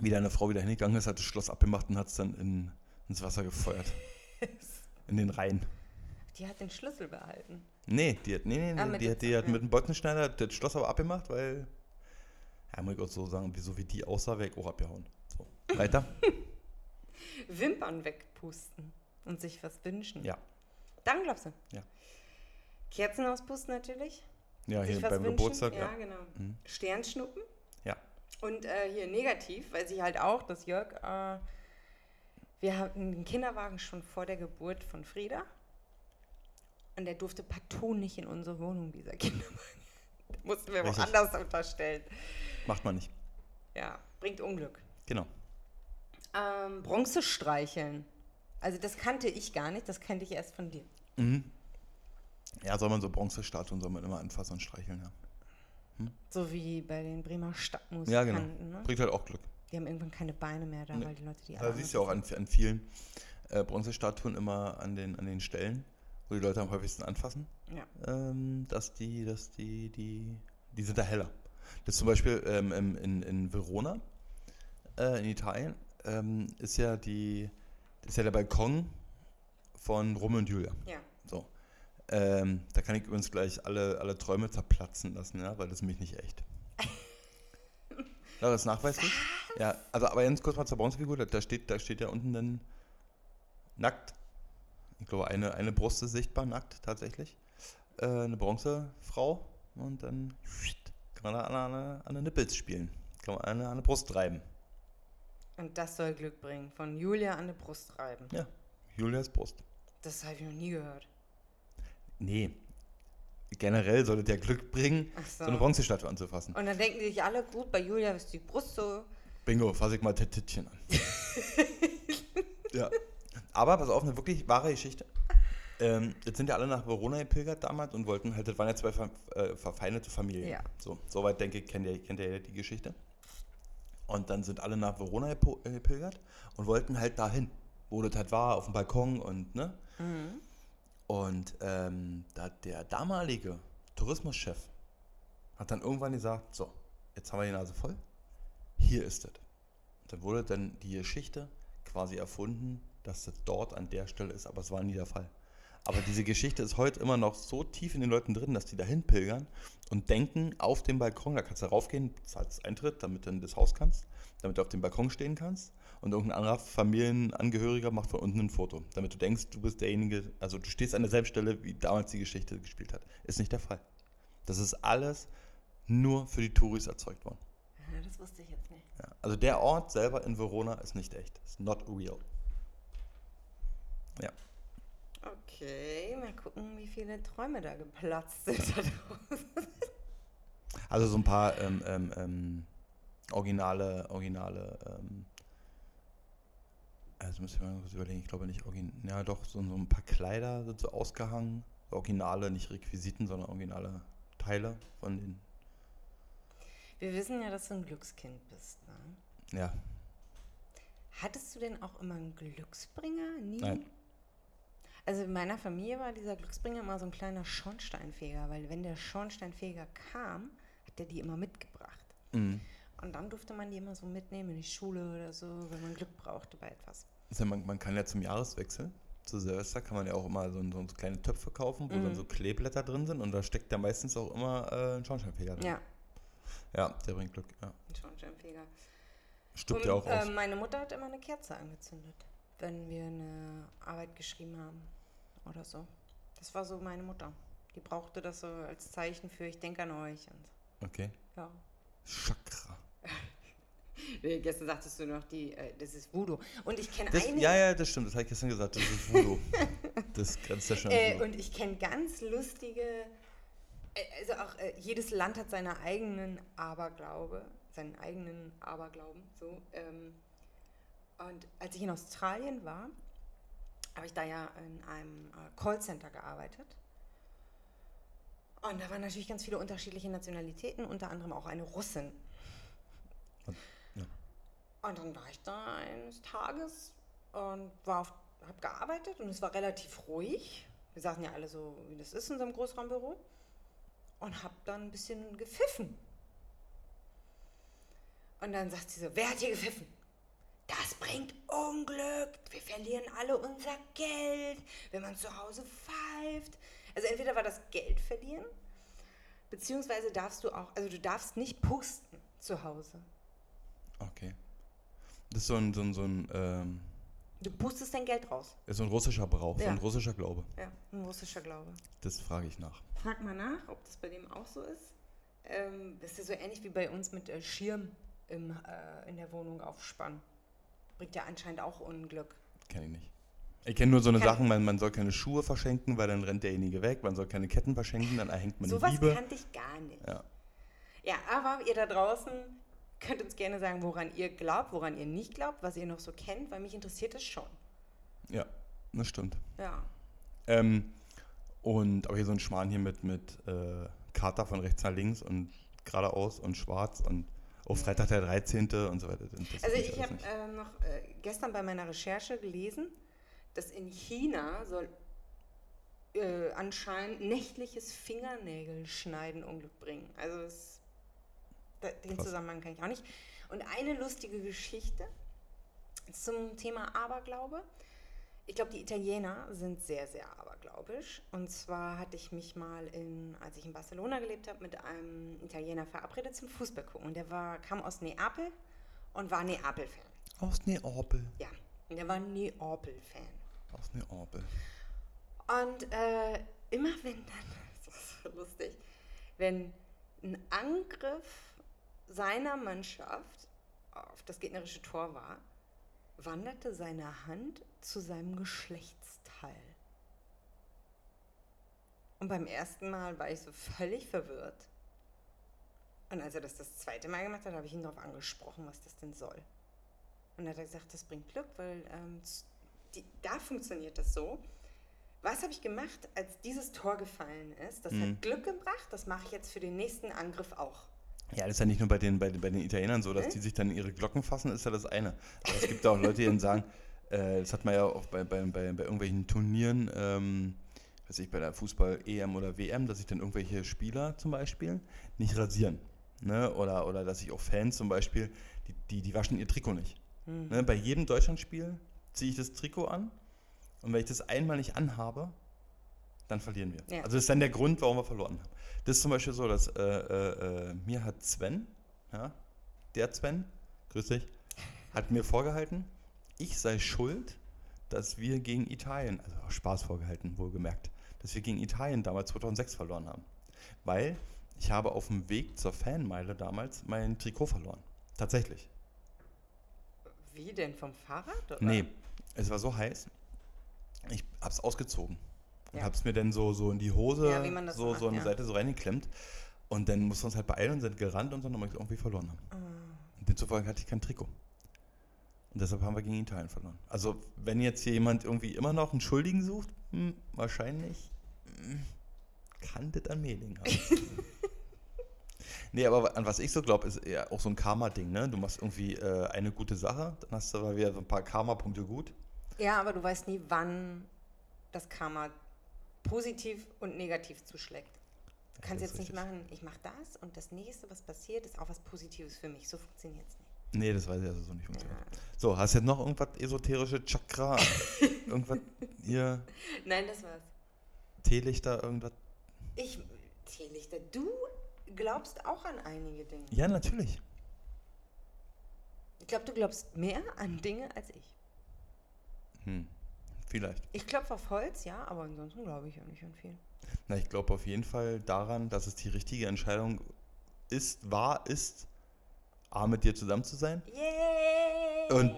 wie da eine Frau wieder hingegangen ist, hat das Schloss abgemacht und hat es dann in, ins Wasser gefeuert. <laughs> in den Rhein. Die hat den Schlüssel behalten. Nee, die hat, nee, nee, Ah, nee mit die, hat, die hat mit dem Bolzenschneider das Schloss aber abgemacht, weil, ja, muss ich auch so sagen, wie, so wie die aussah, wäre ich auch abgehauen. So, weiter? <laughs> Wimpern wegpusten und sich was wünschen. Ja. Dann glaubst du? Ja. Kerzen auspusten natürlich. Ja, sich hier beim wünschen. Geburtstag, Ja, ja. genau. Mhm. Sternschnuppen. Und äh, hier negativ, weiß ich halt auch, dass Jörg, äh, wir hatten den Kinderwagen schon vor der Geburt von Frieda. Und der durfte partout nicht in unsere Wohnung, dieser Kinderwagen. <laughs> Den mussten wir Richtig. woanders unterstellen. Macht man nicht. Ja, bringt Unglück. Genau. Ähm, Bronze streicheln. Also das kannte ich gar nicht, das kannte ich erst von dir. Mhm. Ja, soll man so Bronzestatuen, soll man immer anfassen und streicheln, ja. So wie bei den Bremer Stadtmusikanten. Ja, genau. Ne? Bringt halt auch Glück. Die haben irgendwann keine Beine mehr da, Nee. weil die Leute die Da siehst du ja auch an, an vielen äh, Bronzestatuen immer an den, an den Stellen, wo die Leute am häufigsten anfassen, Ja. ähm, dass die, dass die, die, die sind da heller. Das zum Beispiel ähm, in, in Verona, äh, in Italien, ähm, ist ja die, ist ja der Balkon von Romeo und Julia. Ja. Ähm, da kann ich übrigens gleich alle, alle Träume zerplatzen lassen, ja, weil das ist nämlich nicht echt. <laughs> Ja, das ist nachweislich. Ja, also aber ganz kurz mal zur Bronzefigur, da, da, steht, da steht ja unten dann nackt. Ich glaube, eine, eine Brust ist sichtbar, nackt tatsächlich. Äh, eine Bronzefrau und dann kann man an eine, an eine Nippels spielen. Kann man an eine, an eine Brust reiben. Und das soll Glück bringen. Von Julia an die Brust reiben. Ja, Julias Brust. Das habe ich noch nie gehört. Nee, generell sollte der Glück bringen, so so. eine Bronzestatue anzufassen. Und dann denken die sich alle, gut, bei Julia ist die Brust so. Bingo, fasse ich mal Tit- Tittchen an. <laughs> ja. Aber pass auf, eine wirklich wahre Geschichte. Ähm, jetzt sind ja alle nach Verona gepilgert damals und wollten halt, das waren ja zwei ver äh, verfeindete Familien. Ja. So, soweit denke ich, kennt ihr, kennt ihr die Geschichte. Und dann sind alle nach Verona äh, gepilgert und wollten halt dahin, wo das halt war, auf dem Balkon und, ne? Und ähm, da der damalige Tourismuschef hat dann irgendwann gesagt, so, jetzt haben wir die Nase voll, hier ist es. Dann wurde dann die Geschichte quasi erfunden, dass es dort an der Stelle ist, aber es war nie der Fall. Aber diese Geschichte ist heute immer noch so tief in den Leuten drin, dass die dahin pilgern und denken, auf dem Balkon, da kannst du raufgehen, zahlst Eintritt, damit du in das Haus kannst, damit du auf dem Balkon stehen kannst und irgendein anderer Familienangehöriger macht von unten ein Foto, damit du denkst, du bist derjenige, also du stehst an derselben Stelle, wie damals die Geschichte gespielt hat. Ist nicht der Fall. Das ist alles nur für die Touris erzeugt worden. Das wusste ich jetzt nicht. Ja, also der Ort selber in Verona ist nicht echt. Ist not real. Ja. Okay, mal gucken, wie viele Träume da geplatzt sind. Also so ein paar ähm, ähm, ähm, originale, originale, ähm, also müsste ich mal kurz überlegen, ich glaube nicht original, ja doch, so, so ein paar Kleider sind so ausgehangen, originale, nicht Requisiten, sondern originale Teile von den, Wir wissen ja, dass du ein Glückskind bist. Ne? ja, Hattest du denn auch immer einen Glücksbringer? Nie? Nein. Also in meiner Familie war dieser Glücksbringer immer so ein kleiner Schornsteinfeger, weil wenn der Schornsteinfeger kam, hat der die immer mitgebracht. mhm. Und dann durfte man die immer so mitnehmen in die Schule oder so, wenn man Glück brauchte bei etwas. Also man, man kann ja zum Jahreswechsel, zu Silvester, kann man ja auch immer so, so kleine Töpfe kaufen, wo Mhm. dann so Kleeblätter drin sind und da steckt ja meistens auch immer äh, ein Schornsteinfeger drin. Ja, Ja, der bringt Glück, ja. ein Schornsteinfeger. Stimmt ja auch aus. äh, meine Mutter hat immer eine Kerze angezündet, wenn wir eine Arbeit geschrieben haben oder so. Das war so meine Mutter. Die brauchte das so als Zeichen für ich denke an euch. Und Okay. ja. Chakra. Gestern sagtest du noch, die, äh, das ist Voodoo. Und ich kenne eine. ja, ja, das stimmt. Das habe ich gestern gesagt. Das ist Voodoo. <laughs> das grenzt ja schon. Äh, und ich kenne ganz lustige, äh, also auch äh, jedes Land hat seine eigenen Aberglaube, seinen eigenen Aberglauben. So. Ähm, und als ich in Australien war, habe ich da ja in einem äh, Callcenter gearbeitet. Und da waren natürlich ganz viele unterschiedliche Nationalitäten, unter anderem auch eine Russin. Ja. Und dann war ich da eines Tages und habe gearbeitet und es war relativ ruhig. Wir saßen ja alle so, wie das ist in so einem Großraumbüro. Und habe dann ein bisschen gepfiffen. Und dann sagt sie so, wer hat hier gepfiffen? Das bringt Unglück. Wir verlieren alle unser Geld, wenn man zu Hause pfeift. Also entweder war das Geld verlieren, beziehungsweise darfst du auch, also du darfst nicht pusten zu Hause. Okay. Das ist so ein, so ein, so ein, ähm, Du pustest dein Geld raus. ist so ein russischer Brauch, so Ja. ein russischer Glaube. Ja, ein russischer Glaube. Das frage ich nach. Frag mal nach, ob das bei dem auch so ist. Ähm, das ist ja so ähnlich wie bei uns mit äh, Schirm im, äh, in der Wohnung aufspannen. Bringt ja anscheinend auch Unglück. Kenne ich nicht. Ich kenne nur so eine Kann- Sachen, man, man soll keine Schuhe verschenken, weil dann rennt derjenige weg. Man soll keine Ketten verschenken, dann erhängt man Sowas die Liebe. kannte ich gar nicht. Ja. Ja, aber ihr da draußen könnt uns gerne sagen, woran ihr glaubt, woran ihr nicht glaubt, was ihr noch so kennt, weil mich interessiert das schon. ja, das stimmt. Ja. Ähm, und aber hier so ein Schmarrn hier mit, mit äh, Kater von rechts nach links und geradeaus und schwarz und oh, Freitag der 13. und so weiter. Also ich habe äh, noch äh, gestern bei meiner Recherche gelesen, dass in China soll äh, anscheinend nächtliches Fingernägelschneiden Unglück bringen. Also es, den Krass. Zusammenhang kann ich auch nicht. Und eine lustige Geschichte zum Thema Aberglaube. Ich glaube, die Italiener sind sehr, sehr abergläubisch. Und zwar hatte ich mich mal, in, als ich in Barcelona gelebt habe, mit einem Italiener verabredet zum Fußball gucken. Und der war, kam aus Neapel und war Neapel-Fan. Aus Neapel. Ja, und der war Neapel-Fan. Aus Neapel. Und äh, immer wenn dann, <laughs> das ist so lustig, wenn ein Angriff seiner Mannschaft auf das gegnerische Tor war, wanderte seine Hand zu seinem Geschlechtsteil. Und beim ersten Mal war ich so völlig verwirrt. Und als er das das zweite Mal gemacht hat, habe ich ihn darauf angesprochen, was das denn soll. Und dann hat er gesagt, das bringt Glück, weil ähm, die, da funktioniert das so. Was habe ich gemacht, als dieses Tor gefallen ist? Das Mhm. hat Glück gebracht, das mache ich jetzt für den nächsten Angriff auch. Ja, das ist ja nicht nur bei den, bei, den- bei den Italienern so, dass Hm? die sich dann ihre Glocken fassen, ist ja das eine. Aber es gibt auch Leute, die dann sagen, äh, das hat man ja auch bei, bei, bei, bei irgendwelchen Turnieren, ähm, weiß ich, bei der Fußball-EM oder WM, dass sich dann irgendwelche Spieler zum Beispiel nicht rasieren. Ne? Oder, oder dass sich auch Fans zum Beispiel, die, die, die waschen ihr Trikot nicht. Hm. Ne? Bei jedem Deutschlandspiel ziehe ich das Trikot an und wenn ich das einmal nicht anhabe, dann verlieren wir. Ja. Also das ist dann der Grund, warum wir verloren haben. Das ist zum Beispiel so, dass äh, äh, äh, mir hat Sven, ja, der Sven, grüß dich, hat mir vorgehalten, ich sei schuld, dass wir gegen Italien, also auch Spaß vorgehalten, wohlgemerkt, dass wir gegen Italien damals 2006 verloren haben. Weil ich habe auf dem Weg zur Fanmeile damals mein Trikot verloren. Tatsächlich. Wie denn, vom Fahrrad? Oder? Nee, es war so heiß. Ich hab's ausgezogen. Und Ja. hab's mir dann so, so in die Hose, Ja, so so, macht, so an die ja. Seite so reingeklemmt. Und dann mussten wir uns halt beeilen und sind gerannt und dann haben wir irgendwie verloren haben. Ah. Und demzufolge hatte ich kein Trikot. Und deshalb haben wir gegen Italien verloren. Also, wenn jetzt hier jemand irgendwie immer noch einen Schuldigen sucht, hm, wahrscheinlich hm, kann das an liegen. haben. <laughs> nee, aber an was ich so glaube, ist eher auch so ein Karma-Ding. Ne? Du machst irgendwie äh, eine gute Sache, dann hast du aber wieder so ein paar Karma-Punkte gut. Ja, aber du weißt nie, wann das Karma positiv und negativ zuschlägt. Du Ja, kannst das jetzt nicht machen, ich mache das und das nächste, was passiert, ist auch was Positives für mich. So funktioniert es nicht. Nee, das weiß ich also so nicht funktioniert. Ja. So, hast du jetzt noch irgendwas esoterische Chakra? <laughs> irgendwas hier? Nein, das war's. Teelichter, irgendwas? Ich, Teelichter, du glaubst auch an einige Dinge. Ja, natürlich. Ich glaube, du glaubst mehr an Dinge als ich. Hm, vielleicht. Ich klopfe auf Holz, ja, aber ansonsten glaube ich ja nicht an viel. Na, ich glaube auf jeden Fall daran, dass es die richtige Entscheidung ist, war, ist, A, mit dir zusammen zu sein. Yay! Und-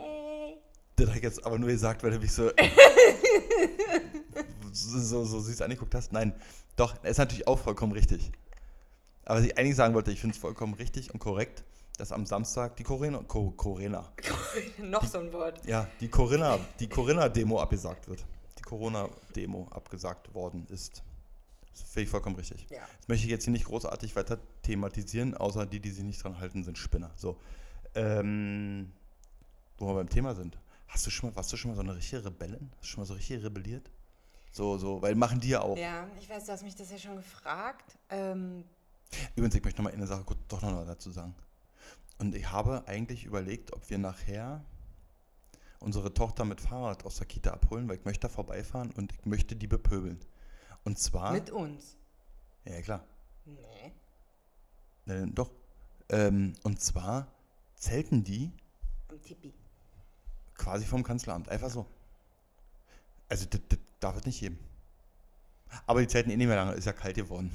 Das habe ich jetzt aber nur gesagt, weil du mich so, <laughs> so, so süß angeguckt hast. Nein, doch, ist natürlich auch vollkommen richtig. Aber was ich eigentlich sagen wollte, ich finde es vollkommen richtig und korrekt, dass am Samstag die Corinna, Co Corinna, <laughs> Noch so ein Wort. ja, die Corinna, die Corinna-Demo abgesagt wird. Die Corona-Demo abgesagt worden ist. Das finde ich vollkommen richtig. Ja. Das möchte ich jetzt hier nicht großartig weiter thematisieren, außer die, die sich nicht dran halten, sind Spinner. So. Ähm, wo wir beim Thema sind. Hast du schon mal, warst du schon mal so eine richtige Rebellin? Hast du schon mal so richtig rebelliert? So, so, weil machen die ja auch. Ja, ich weiß, du hast mich das ja schon gefragt. Ähm, Übrigens, ich möchte noch mal eine Sache kurz doch noch dazu sagen. Und ich habe eigentlich überlegt, ob wir nachher unsere Tochter mit Fahrrad aus der Kita abholen, weil ich möchte da vorbeifahren und ich möchte die bepöbeln. Und zwar. mit uns. ja, klar. Nee. Äh, doch. Ähm, und zwar zelten die Am Tipi. quasi vom Kanzleramt. Einfach so. Also, das, das darf es nicht geben. Aber die zelten eh nicht mehr lange. Ist ja kalt geworden.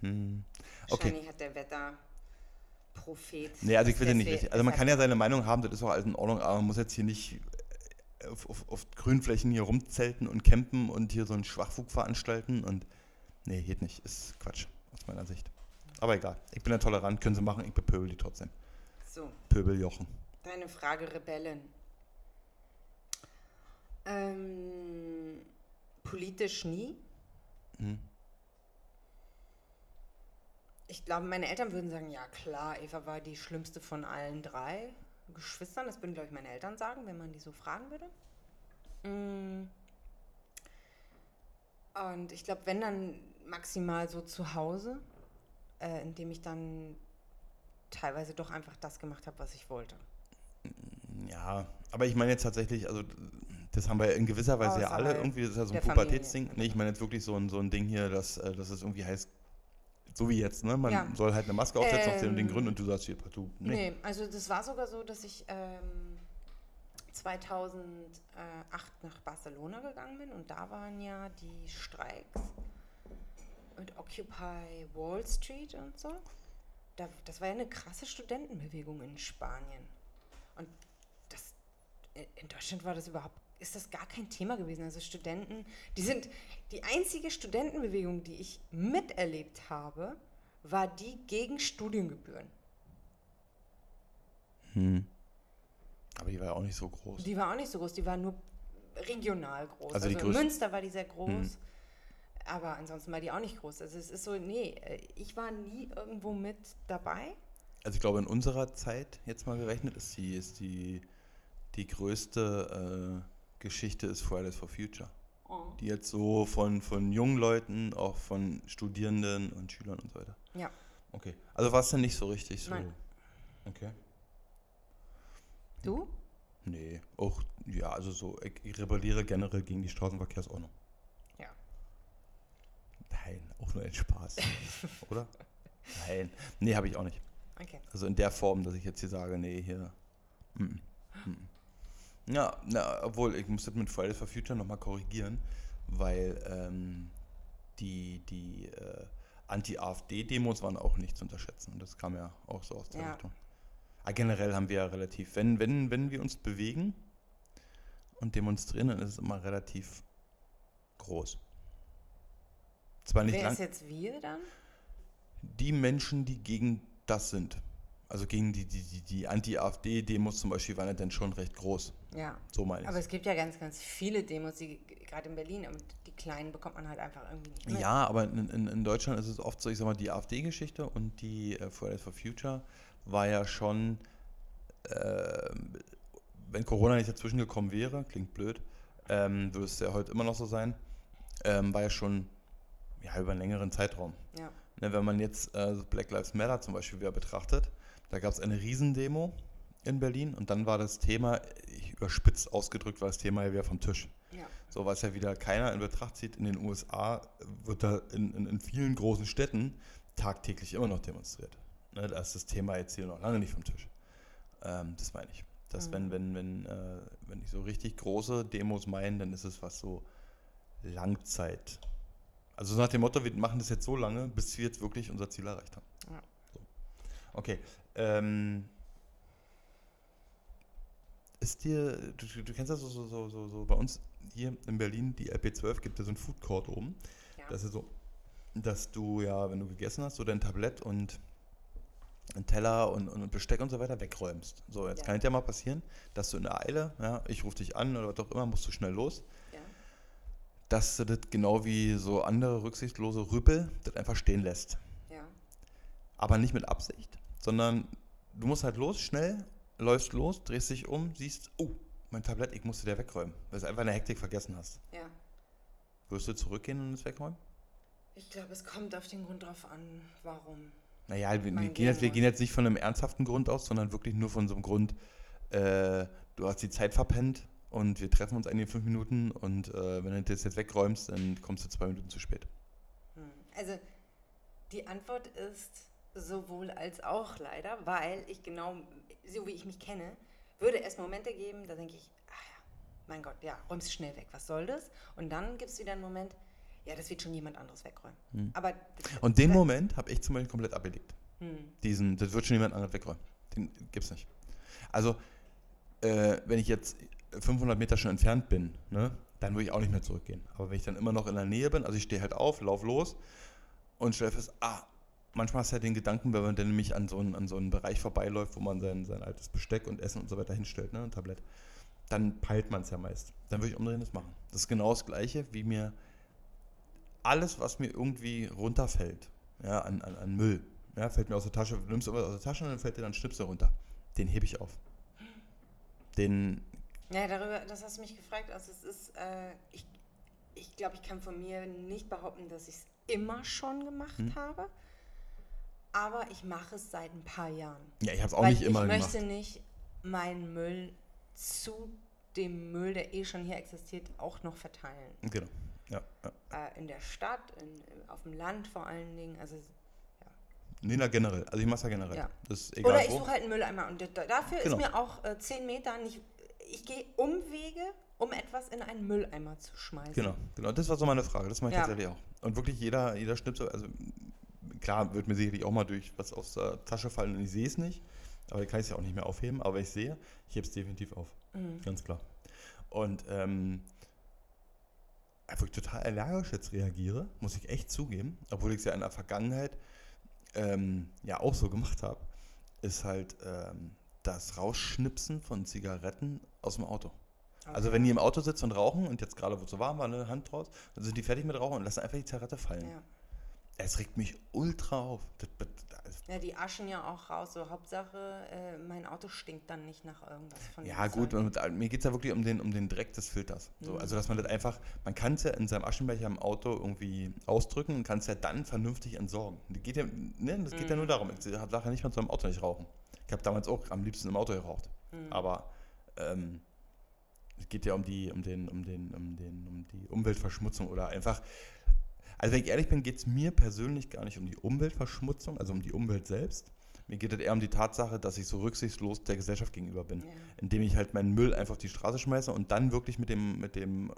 <laughs> okay. Wahrscheinlich hat der Wetterprophet. Nee, also ich finde nicht. Also man kann ja seine Meinung haben, das ist auch alles in Ordnung, aber man muss jetzt hier nicht äh, auf, auf, auf Grünflächen hier rumzelten und campen und hier so einen Schwachfug veranstalten und nee, geht nicht. Ist Quatsch, aus meiner Sicht. Aber egal, ich bin ja tolerant, können sie machen, ich bepöbel die trotzdem. So, Pöbeljochen. deine Frage, Rebellen. Ähm, politisch nie. Hm. Ich glaube, meine Eltern würden sagen, ja klar, Eva war die schlimmste von allen drei Geschwistern. Das würden, glaube ich, meine Eltern sagen, wenn man die so fragen würde. Mm. Und ich glaube, wenn dann maximal so zu Hause, äh, indem ich dann teilweise doch einfach das gemacht habe, was ich wollte. Ja, aber ich meine jetzt tatsächlich, also das haben wir in gewisser Weise ja alle Außerhalb irgendwie, das ist ja so ein Pubertätsding. Nee, ich meine jetzt wirklich so ein, so ein Ding hier, dass, äh, dass es irgendwie heißt, so wie jetzt, ne? Man Ja. soll halt eine Maske aufsetzen aus den und den Ähm, Gründen und du sagst hier partout. Nee. Nee, also das war sogar so, dass ich ähm, 2008 nach Barcelona gegangen bin und da waren ja die Streiks und Occupy Wall Street und so. Da, das war ja eine krasse Studentenbewegung in Spanien. Und das, in Deutschland war das überhaupt, ist das gar kein Thema gewesen. Also Studenten, die sind, die einzige Studentenbewegung, die ich miterlebt habe, war die gegen Studiengebühren. Hm. Aber die war ja auch nicht so groß. Die war auch nicht so groß, die war nur regional groß. Also Also, Münster war die sehr groß, Mhm. aber ansonsten war die auch nicht groß. Also es ist so, nee, äh, ich war nie irgendwo mit dabei. Also ich glaube, in unserer Zeit, jetzt mal gerechnet, ist die, ist die, die größte äh, Geschichte ist Fridays for Future. Die jetzt so von, von jungen Leuten, auch von Studierenden und Schülern und so weiter. Ja. Okay. Also war es denn nicht so richtig so? Nein. Okay. Du? Nee, auch, ja, also so, ich, rebelliere generell gegen die Straßenverkehrsordnung. Ja. Nein, auch nur ein Spaß. <laughs> Oder? Nein. Nee, habe ich auch nicht. Okay. Also in der Form, dass ich jetzt hier sage, nee, hier. mm, mm. Ja, na, obwohl, ich muss das mit Fridays for Future nochmal korrigieren, weil ähm, die, die äh, Anti-AfD-Demos waren auch nicht zu unterschätzen. Und das kam ja auch so aus der Ja. Richtung. Aber generell haben wir ja relativ, wenn, wenn, wenn wir uns bewegen und demonstrieren, dann ist es immer relativ groß. Zwar nicht Wer lang, ist jetzt wir dann? die Menschen, die gegen das sind. Also gegen die, die, die, die Anti-AfD-Demos zum Beispiel waren ja dann schon recht groß. Ja. So meine ich. Aber es gibt ja ganz, ganz viele Demos, die gerade in Berlin, und die kleinen bekommt man halt einfach irgendwie nicht mit. Ja, aber in, in, in Deutschland ist es oft so, ich sag mal, die AfD-Geschichte und die äh, Fridays for Future war ja schon, äh, wenn Corona nicht dazwischen gekommen wäre, klingt blöd, ähm, würde es ja heute immer noch so sein, ähm, war ja schon ja, über einen längeren Zeitraum. Ja. Ne, wenn man jetzt äh, Black Lives Matter zum Beispiel wieder betrachtet, da gab es eine Riesendemo in Berlin und dann war das Thema, überspitzt ausgedrückt, war das Thema ja wieder vom Tisch. Ja. So, was ja wieder keiner in Betracht zieht, in den USA wird da in, in, in vielen großen Städten tagtäglich immer noch demonstriert. Ne, da ist das Thema jetzt hier noch lange nicht vom Tisch. Ähm, das meine ich. Dass Mhm. wenn, wenn, wenn, äh, wenn ich so richtig große Demos meine, dann ist es was so Langzeit. Also so nach dem Motto, wir machen das jetzt so lange, bis wir jetzt wirklich unser Ziel erreicht haben. Ja. So. Okay. Ähm, ist dir, du, du kennst das so, so, so, so, bei uns hier in Berlin, die LP12 gibt es so einen Food Court oben. Ja. Das ist so, dass du ja, wenn du gegessen hast, so dein Tablett und ein Teller und, und Besteck und so weiter wegräumst. So, jetzt Ja. kann es ja mal passieren, dass du in der Eile, ja, ich rufe dich an oder was auch immer, musst du schnell los, Ja. dass du das genau wie so andere rücksichtslose Rüppel das einfach stehen lässt. Ja. Aber nicht mit Absicht, sondern du musst halt los, schnell, läufst los, drehst dich um, siehst, oh, mein Tablett, ich musste der wegräumen, weil du es einfach in der Hektik vergessen hast. Ja. Wirst du zurückgehen und es wegräumen? Ich glaube, es kommt auf den Grund drauf an, warum. Naja, wir, wir, gehen jetzt, wir Gehen jetzt nicht von einem ernsthaften Grund aus, sondern wirklich nur von so einem Grund, äh, du hast die Zeit verpennt und wir treffen uns in fünf Minuten und äh, wenn du das jetzt wegräumst, dann kommst du zwei Minuten zu spät. Hm. Also die Antwort ist sowohl als auch leider, weil ich genau, so wie ich mich kenne, würde es Momente geben, da denke ich, ah ja, mein Gott, ja, räumst schnell weg, was soll das? Und dann gibt es wieder einen Moment, ja, das wird schon jemand anderes wegräumen. Hm. Aber Und den Moment habe ich zum Beispiel komplett abgelegt. Hm. Diesen, das wird schon jemand anderes wegräumen. Den gibt's nicht. Also, äh, wenn ich jetzt 500 Meter schon entfernt bin, ne, dann würde ich auch nicht mehr zurückgehen. Aber wenn ich dann immer noch in der Nähe bin, also ich stehe halt auf, lauf los und stelle fest, ah, manchmal hast du ja den Gedanken, wenn man dann nämlich an so einen, an so einen Bereich vorbeiläuft, wo man sein, sein altes Besteck und Essen und so weiter hinstellt, ne, ein Tablett, dann peilt man es ja meist. Dann würde ich umdrehen das machen. Das ist genau das Gleiche, wie mir alles, was mir irgendwie runterfällt, ja, an, an, an Müll, ja, fällt mir aus der Tasche, du nimmst irgendwas aus der Tasche und dann fällt dir dann ein Schnipsel runter. Den hebe ich auf. Den, Ja, darüber, das hast du mich gefragt. Also es ist, äh, ich, ich glaube, ich kann von mir nicht behaupten, dass ich es immer schon gemacht Hm. habe. Aber ich mache es seit ein paar Jahren. ja, ich habe es auch Weil nicht immer ich gemacht. möchte nicht meinen Müll zu dem Müll, der eh schon hier existiert, auch noch verteilen. Genau. Ja, ja. Äh, in der Stadt, in, auf dem Land vor allen Dingen. Also, Nee, na generell. Also ich mache es ja generell. Ja. Das ist egal oder ich suche halt einen Mülleimer. Und da- dafür Genau. ist mir auch äh, 10 Meter nicht. Ich gehe Umwege, um etwas in einen Mülleimer zu schmeißen. Genau, genau. Das war so meine Frage. Das mache ich Ja. tatsächlich auch. Und wirklich jeder, jeder Schnipsel, also klar, wird mir sicherlich auch mal durch was aus der Tasche fallen und ich sehe es nicht. Aber dann kann ich es ja auch nicht mehr aufheben. Aber ich sehe, ich hebe es definitiv auf. Mhm. Ganz klar. Und ähm, wo ich total allergisch jetzt reagiere, muss ich echt zugeben, obwohl ich es ja in der Vergangenheit ähm, ja auch so gemacht habe, ist halt ähm, das Rausschnipsen von Zigaretten aus dem Auto. Also wenn die im Auto sitzen und rauchen und jetzt gerade, wo es so warm war, eine Hand draus, dann sind die fertig mit Rauchen und lassen einfach die Zigarette fallen. Ja. Es regt mich ultra auf. Das, das, das, ja, die aschen ja auch raus. So Hauptsache, äh, mein Auto stinkt dann nicht nach irgendwas von ja gut, mit, mir geht es ja wirklich um den, um den Dreck des Filters. So, Mhm. Also dass man das einfach, man kann es ja in seinem Aschenbecher im Auto irgendwie ausdrücken und kann es ja dann vernünftig entsorgen. Das geht ja, ne, das geht ja nur Mhm. darum. Ich sage ja nicht mal zu einem Auto nicht rauchen. Ich habe damals auch am liebsten im Auto geraucht. Mhm. Aber ähm, es geht ja um die, um den, um den, um den, um die Umweltverschmutzung oder einfach. Also wenn ich ehrlich bin, geht es mir persönlich gar nicht um die Umweltverschmutzung, also um die Umwelt selbst. Mir geht es eher um die Tatsache, dass ich so rücksichtslos der Gesellschaft gegenüber bin. Ja. Indem ich halt meinen Müll einfach auf die Straße schmeiße und dann wirklich mit dem, mit dem,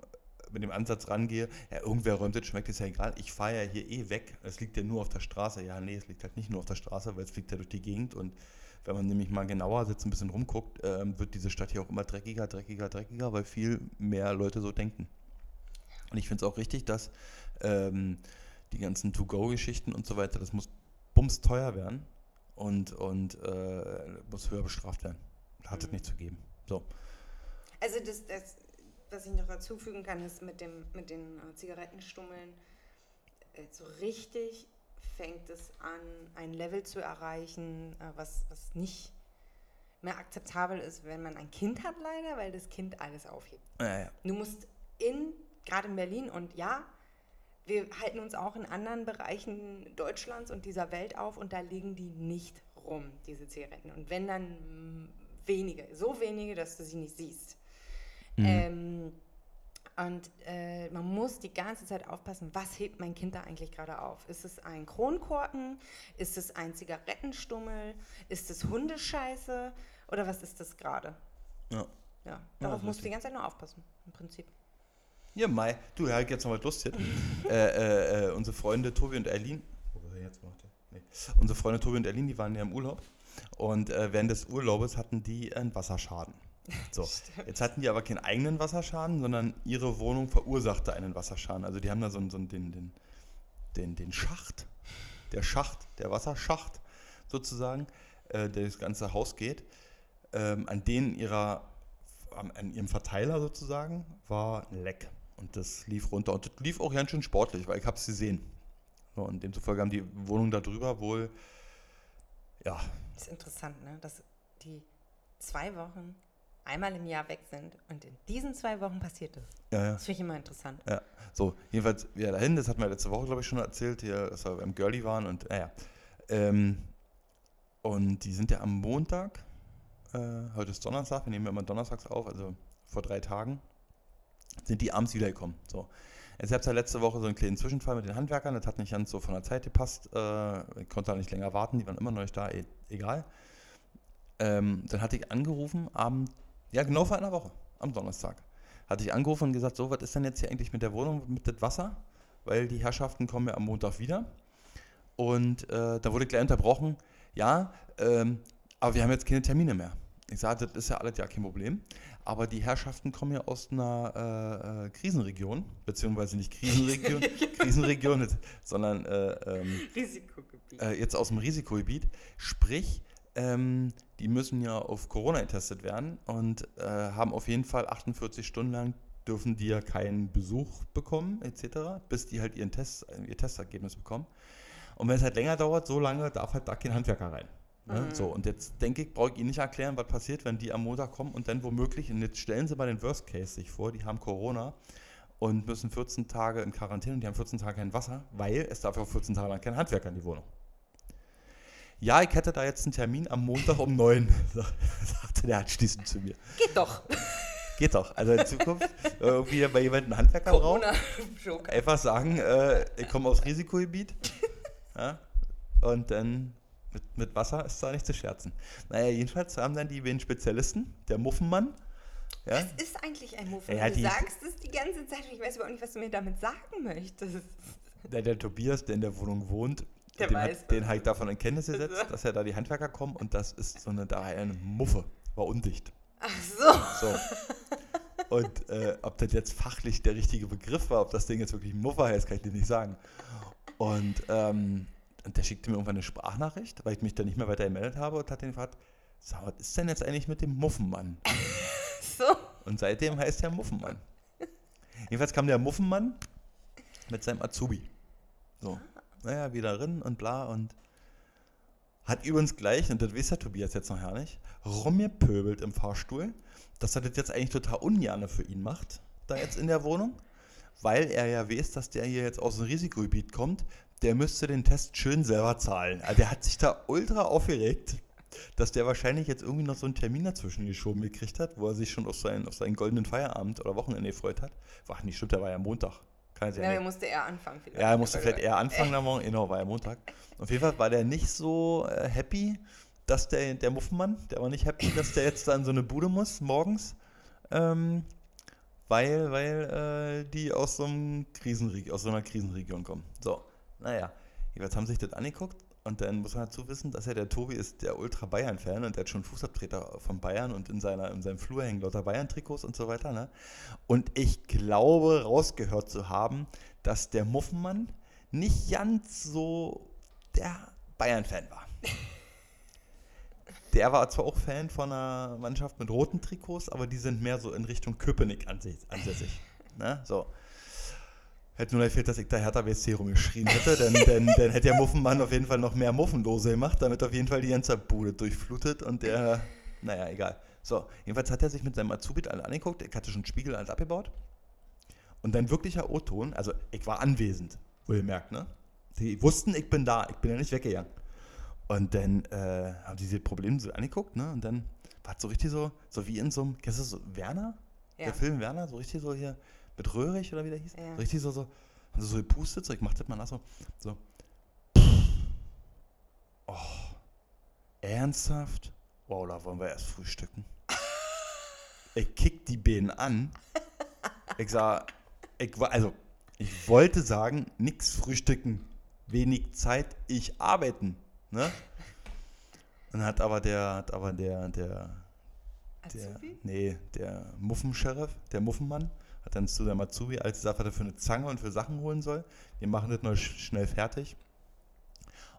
mit dem Ansatz rangehe, ja, irgendwer räumt das, schmeckt es ja egal, ich fahre ja hier eh weg, es liegt ja nur auf der Straße. Ja, nee, es liegt halt nicht nur auf der Straße, weil es fliegt ja durch die Gegend und wenn man nämlich mal genauer sitzt, ein bisschen rumguckt, ähm, wird diese Stadt hier auch immer dreckiger, dreckiger, dreckiger, weil viel mehr Leute so denken. Und ich finde es auch richtig, dass ähm, die ganzen To-Go-Geschichten und so weiter, das muss bums teuer werden und, und äh, muss höher bestraft werden. Hat es Mhm. nicht zu geben. So. Also das, das, was ich noch dazufügen kann, ist mit, dem, mit den äh, Zigarettenstummeln, äh, so richtig fängt es an, ein Level zu erreichen, äh, was, was nicht mehr akzeptabel ist, wenn man ein Kind hat leider, weil das Kind alles aufhebt. Ja, ja. Du musst in, gerade in Berlin und ja, wir halten uns auch in anderen Bereichen Deutschlands und dieser Welt auf und da liegen die nicht rum, diese Zigaretten. Und wenn dann wenige, so wenige, dass du sie nicht siehst. Mhm. Ähm, und äh, man muss die ganze Zeit aufpassen, was hebt mein Kind da eigentlich gerade auf? Ist es ein Kronkorken? Ist es ein Zigarettenstummel? Ist es Hundescheiße? Oder was ist das gerade? ja. Ja, darauf das musst du die ganze Zeit nur aufpassen, im Prinzip. Ja, Mai, du, ja, jetzt noch was lustig. <laughs> äh, äh, äh, unsere Freunde Tobi und Erlin, oh? Nee. Unsere Freunde Tobi und Erlin, die waren ja im Urlaub. Und äh, während des Urlaubes hatten die einen Wasserschaden. <laughs> So, jetzt hatten die aber keinen eigenen Wasserschaden, sondern ihre Wohnung verursachte einen Wasserschaden. Also die haben da so, so den, den, den, den Schacht, der Schacht, der Wasserschacht sozusagen, äh, der das ganze Haus geht, ähm, an denen ihrer, an, an ihrem Verteiler sozusagen, war ein Leck. Und das lief runter. Und das lief auch ganz schön sportlich, weil ich habe es gesehen. So, und demzufolge haben die Wohnungen darüber wohl, ja. Das ist interessant, ne? dass die zwei Wochen einmal im Jahr weg sind und in diesen zwei Wochen passiert das. Ja, ja. Das finde ich immer interessant. Ja, so, jedenfalls wieder dahin, das hatten wir letzte Woche, glaube ich, schon erzählt, hier, dass wir beim Girlie waren und naja. Ähm, und die sind ja am Montag, äh, heute ist Donnerstag, wir nehmen ja immer donnerstags auf, also vor drei Tagen, sind die abends wiedergekommen. So. Jetzt gab ja letzte Woche so einen kleinen Zwischenfall mit den Handwerkern, das hat nicht ganz so von der Zeit gepasst, äh, ich konnte da nicht länger warten, die waren immer noch nicht da, e egal. Ähm, dann hatte ich angerufen, abend, ja genau vor einer Woche, am Donnerstag, hatte ich angerufen und gesagt, so, was ist denn jetzt hier eigentlich mit der Wohnung, mit dem Wasser? Weil die Herrschaften kommen ja am Montag wieder. Und äh, da wurde gleich unterbrochen, ja, ähm, aber wir haben jetzt keine Termine mehr. Ich sage, das ist ja alles ja kein Problem. Aber die Herrschaften kommen ja aus einer äh, äh, Krisenregion, beziehungsweise nicht Krisenregion, <laughs> Krisenregion, sondern äh, ähm, Risikogebiet. äh, jetzt aus dem Risikogebiet. Sprich, ähm, die müssen ja auf Corona getestet werden und äh, haben auf jeden Fall 48 Stunden lang dürfen die ja keinen Besuch bekommen, etc., bis die halt ihren Test, ihr Testergebnis bekommen. Und wenn es halt länger dauert, so lange darf halt da kein Handwerker rein. Ne? Mhm. So, und jetzt denke ich, brauche ich Ihnen nicht erklären, was passiert, wenn die am Montag kommen und dann womöglich, und jetzt stellen Sie mal den Worst Case sich vor, die haben Corona und müssen 14 Tage in Quarantäne und die haben 14 Tage kein Wasser, weil es darf ja auch 14 Tage lang kein Handwerker in die Wohnung. Ja, ich hätte da jetzt einen Termin am Montag um 9, <laughs> sagte der anschließend zu mir. Geht doch. Geht doch. Also in Zukunft äh, irgendwie bei jemandem einen Handwerker Corona-Joker. <laughs> einfach sagen, äh, ich komme aus Risikogebiet. <laughs> Ja, und dann mit, mit Wasser ist da nicht zu scherzen. Naja, jedenfalls haben dann die beiden Spezialisten, der Muffenmann, ja, Was ist eigentlich ein Muffel? Ja, du sagst es die ganze Zeit und ich weiß überhaupt nicht, was du mir damit sagen möchtest. der, der Tobias, der in der Wohnung wohnt, Der weiß hat, den habe ich davon in Kenntnis gesetzt, <laughs> dass ja da die Handwerker kommen und das ist so eine, da eine Muffe, war undicht. Ach so. So. Und äh, ob das jetzt fachlich der richtige Begriff war, ob das Ding jetzt wirklich Muffer heißt, kann ich dir nicht sagen. Und, ähm, und der schickte mir irgendwann eine Sprachnachricht, weil ich mich dann nicht mehr weiter gemeldet habe und hat den gefragt, sag, was ist denn jetzt eigentlich mit dem Muffenmann? <laughs> So. Und seitdem heißt er Muffenmann. Jedenfalls kam der Muffenmann mit seinem Azubi. So, naja, wieder drin und bla und hat übrigens gleich, und das weiß der Tobias jetzt noch gar nicht, rumgepöbelt im Fahrstuhl, dass er das jetzt eigentlich total ungerne für ihn macht, da jetzt in der Wohnung, weil er ja weiß, dass der hier jetzt aus dem Risikogebiet kommt, der müsste den Test schön selber zahlen. Also der hat sich da ultra aufgeregt, dass der wahrscheinlich jetzt irgendwie noch so einen Termin dazwischen geschoben gekriegt hat, wo er sich schon auf seinen, auf seinen goldenen Feierabend oder Wochenende gefreut hat. War nicht stimmt, der war ja Montag. Kann ja, Ja, er musste eher anfangen. Vielleicht. Ja, er musste vielleicht eher anfangen am Morgen. <laughs> Genau, war ja Montag. Auf jeden Fall war der nicht so äh, happy, dass der, der Muffenmann, der war nicht happy, dass der jetzt da in so eine Bude muss, morgens. Ähm, weil, weil äh, die aus so, einem Krisenreg aus so einer Krisenregion kommen. So, naja. Jeweils haben sich das angeguckt und dann muss man dazu wissen, dass ja der Tobi ist der Ultra-Bayern-Fan und der hat schon Fußabtreter von Bayern und in, seiner, in seinem Flur hängen lauter Bayern-Trikots und so weiter. Ne? Und ich glaube, rausgehört zu haben, dass der Muffenmann nicht ganz so der Bayern-Fan war. <laughs> Der war zwar auch Fan von einer Mannschaft mit roten Trikots, aber die sind mehr so in Richtung Köpenick ansä- ansässig. Ne? So. Hätte nur gefehlt, dass ich da Hertha BSC rumgeschrien hätte, denn, <laughs> denn, dann hätte der Muffenmann auf jeden Fall noch mehr Muffendose gemacht, damit auf jeden Fall die ganze Bude durchflutet und der, naja, egal. So, jedenfalls hat er sich mit seinem Azubi alle angeguckt, ich hatte schon einen Spiegel alles abgebaut und dann wirklicher O-Ton, also ich war anwesend, wohlgemerkt, ne? Die wussten, ich bin da, ich bin ja nicht weggegangen. Und dann äh, haben die diese Probleme so angeguckt, ne? Und dann war es so richtig so, so wie in so einem, kennst du so Werner? Ja. Der Film Werner, so richtig so hier mit Röhrig oder wie der hieß? Ja. So richtig so, so, haben sie so gepustet, so, ich mach das mal nach so, so. Oh, ernsthaft? Wow, da wollen wir erst frühstücken. <laughs> ich kick die Beine an. Ich sag, ich also, ich wollte sagen, nix frühstücken, wenig Zeit, ich arbeiten, ne? Und hat aber der, hat aber der, der, Der, Azubi? nee, der Muffen-Sheriff, der Muffenmann, hat dann zu seinem Azubi, als gesagt, was er für eine Zange und für Sachen holen soll. Wir machen das noch sch- schnell fertig.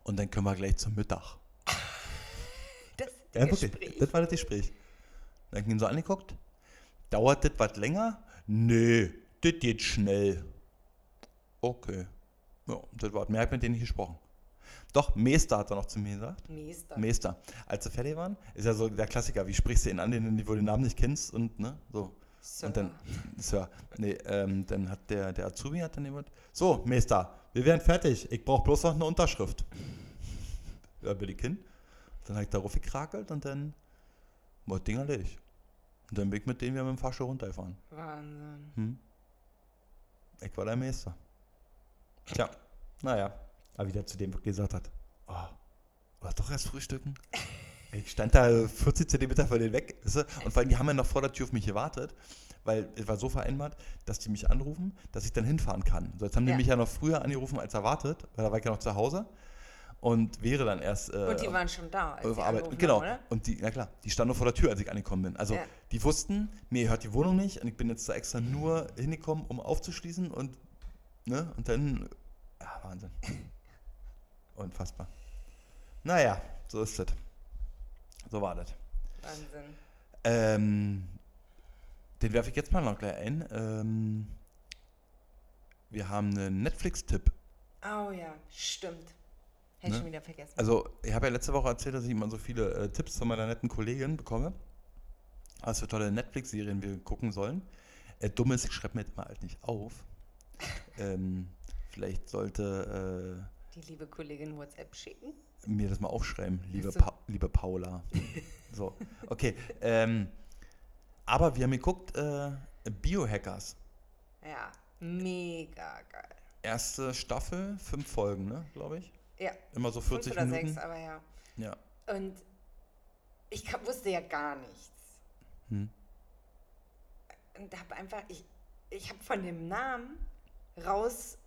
Und dann können wir gleich zum Mittag. <laughs> Das Ja, Gespräch. wirklich. Das war das Gespräch. Dann hab ich ihn so angeguckt. Dauert das was länger? Nee, das geht schnell. Okay. Ja, das war mehr hat mit denen nicht gesprochen. Doch, Meester hat er noch zu mir gesagt. Meister. Meester. Als sie fertig waren, ist ja so der Klassiker, wie sprichst du ihn an, den, wo du den Namen nicht kennst und ne, so. Sir. Und dann, Sir, nee, ähm, dann hat der, der Azubi hat dann jemand, so, Meister, wir werden fertig, ich brauche bloß noch eine Unterschrift. Ja, bin ich hin. Dann habe ich darauf gekrakelt und dann war das Ding erledigt. Und dann bin ich mit denen wieder mit dem Fahrstuhl runtergefahren. Wahnsinn. Hm. Ich war der Meister. Tja, naja. Aber wie der zu dem gesagt hat, oh, oder doch erst frühstücken? <laughs> Ich stand da 40 Zentimeter von denen weg. Und vor allem, die haben ja noch vor der Tür auf mich gewartet, weil es war so vereinbart, dass die mich anrufen, dass ich dann hinfahren kann. So, jetzt haben die Ja. mich ja noch früher angerufen als erwartet, weil da war ich ja noch zu Hause. Und wäre dann erst. Äh, Und die waren schon da, als auf Arbeit. Genau. haben? Und die, na klar, die standen vor der Tür, als ich angekommen bin. Also Ja. die wussten, mir hört die Wohnung nicht und ich bin jetzt da extra nur hingekommen, um aufzuschließen und ne, und dann. Ja, Wahnsinn. <clears throat> Unfassbar. Naja, so ist das. So war das. Wahnsinn. Ähm, den werfe ich jetzt mal noch gleich ein. Ähm, wir haben einen Netflix-Tipp. Oh ja, stimmt. Hätte ich Ne? schon wieder vergessen. Also, ich habe ja letzte Woche erzählt, dass ich immer so viele äh, Tipps von meiner netten Kollegin bekomme, was für tolle Netflix-Serien wir gucken sollen. Äh, dumm ist, ich schreibe mir jetzt mal halt nicht auf. <laughs> ähm, vielleicht sollte die liebe Kollegin WhatsApp schicken. Mir das mal aufschreiben, liebe, so. pa liebe Paula. <laughs> so, okay. Ähm, aber wir haben geguckt, äh, Biohackers. Ja, mega geil. Erste Staffel, fünf Folgen, ne, glaube ich. Ja, Immer so fünf 40 oder Minuten. sechs, aber ja. Ja. Und ich wusste ja gar nichts. Hm. Und habe einfach, ich, ich habe von dem Namen raus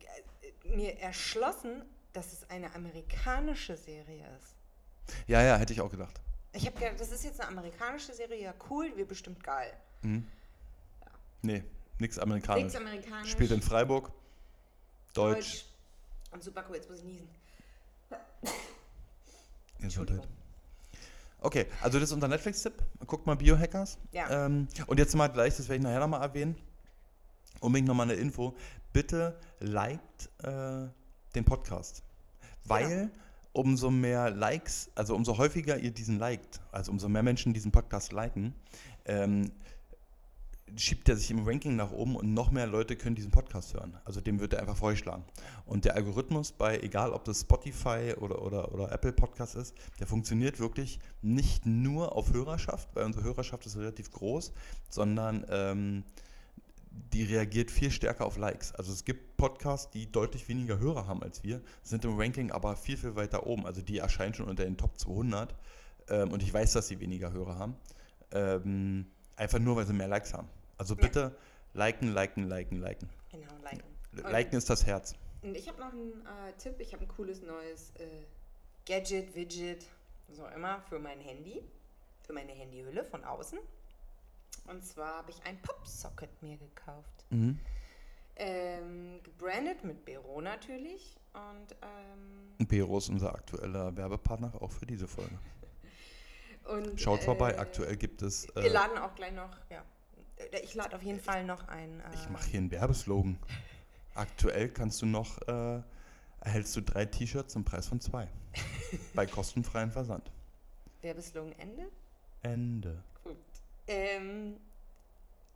äh, mir erschlossen, dass es eine amerikanische Serie ist. ja, ja, hätte ich auch gedacht. Ich habe gedacht, das ist jetzt eine amerikanische Serie, ja cool, wird bestimmt geil. Hm. Nee, nichts amerikanisch. Nichts amerikanisch. Spielt in Freiburg. Deutsch. Und super cool, jetzt muss ich niesen. <laughs> Gesundheit. Okay, also das ist unser Netflix-Tipp. Guckt mal Biohackers. Ja. Ähm, und jetzt mal gleich, das werde ich nachher nochmal erwähnen. Unbedingt nochmal eine Info. Bitte liked äh, den Podcast. Weil umso mehr Likes, also umso häufiger ihr diesen liked, also umso mehr Menschen diesen Podcast liken, ähm, schiebt er sich im Ranking nach oben und noch mehr Leute können diesen Podcast hören. Also dem wird er einfach vorgeschlagen. Und der Algorithmus bei, egal ob das Spotify oder, oder, oder Apple Podcast ist, der funktioniert wirklich nicht nur auf Hörerschaft, weil unsere Hörerschaft ist relativ groß, sondern ähm, die reagiert viel stärker auf Likes. Also es gibt Podcasts, die deutlich weniger Hörer haben als wir, sind im Ranking aber viel, viel weiter oben. Also die erscheinen schon unter den Top 200 ähm, und ich weiß, dass sie weniger Hörer haben. Ähm, einfach nur, weil sie mehr Likes haben. Also Ja. bitte liken, liken, liken, liken. Genau, liken. Liken ist das Herz. Und ich habe noch einen äh, Tipp. Ich habe ein cooles neues äh, Gadget, Widget, was auch immer, für mein Handy. Für meine Handyhülle von außen. Und zwar habe ich ein Popsocket mir gekauft. Mhm. Ähm, gebrandet mit Bero natürlich. Und, ähm, Bero ist unser aktueller Werbepartner auch für diese Folge. <laughs> und Schaut vorbei, äh, aktuell gibt es. Wir Äh, laden auch gleich noch, ja. Ich lade auf jeden Fall noch ein. Äh, ich mache hier einen Werbeslogan. Aktuell kannst du noch, äh, erhältst du drei T-Shirts zum Preis von zwei. <laughs> bei kostenfreiem Versand. Werbeslogan Ende. Ende. Ähm,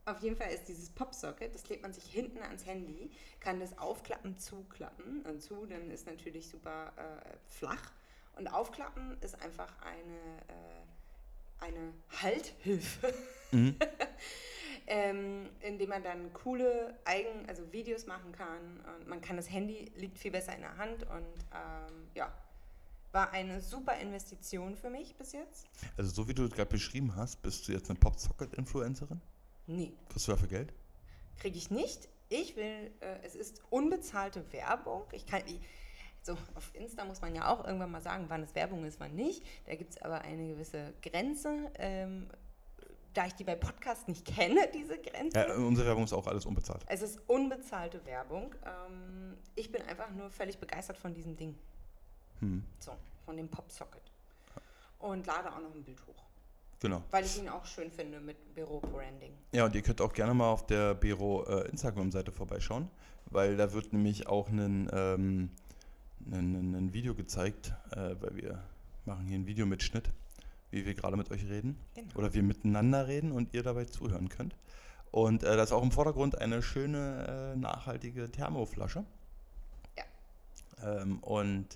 auf jeden Fall ist dieses Popsocket, das klebt man sich hinten ans Handy, kann das aufklappen, zuklappen. Und zu, dann ist natürlich super äh, flach. Und aufklappen ist einfach eine, äh, eine Halthilfe, Mhm. <laughs> ähm, indem man dann coole Eigen, also Videos machen kann. Und man kann das Handy, liegt viel besser in der Hand und ähm, ja, war eine super Investition für mich bis jetzt. Also so wie du es gerade beschrieben hast, bist du jetzt eine Popsocket-Influencerin? Nee, Kriegst du dafür Geld? kriege ich nicht. Ich will, äh, es ist unbezahlte Werbung. Ich kann, ich, so auf Insta muss man ja auch irgendwann mal sagen, wann es Werbung ist, wann nicht. Da gibt es aber eine gewisse Grenze. Ähm, da ich die bei Podcasts nicht kenne, <laughs> diese Grenze, Ja, unsere Werbung ist auch alles unbezahlt. es ist unbezahlte Werbung. Ähm, ich bin einfach nur völlig begeistert von diesem Ding. Hm, So, von dem Popsocket. Und lade auch noch ein Bild hoch. genau. Weil ich ihn auch schön finde mit Büro-Branding. Ja, und ihr könnt auch gerne mal auf der Bero äh, Instagram-Seite vorbeischauen, weil da wird nämlich auch ein, ähm, Video gezeigt, äh, weil wir machen hier ein Video mit Schnitt, wie wir gerade mit euch reden Genau. oder wir miteinander reden und ihr dabei zuhören könnt. Und äh, da ist auch im Vordergrund eine schöne, äh, nachhaltige Thermoflasche. Ja. Ähm, und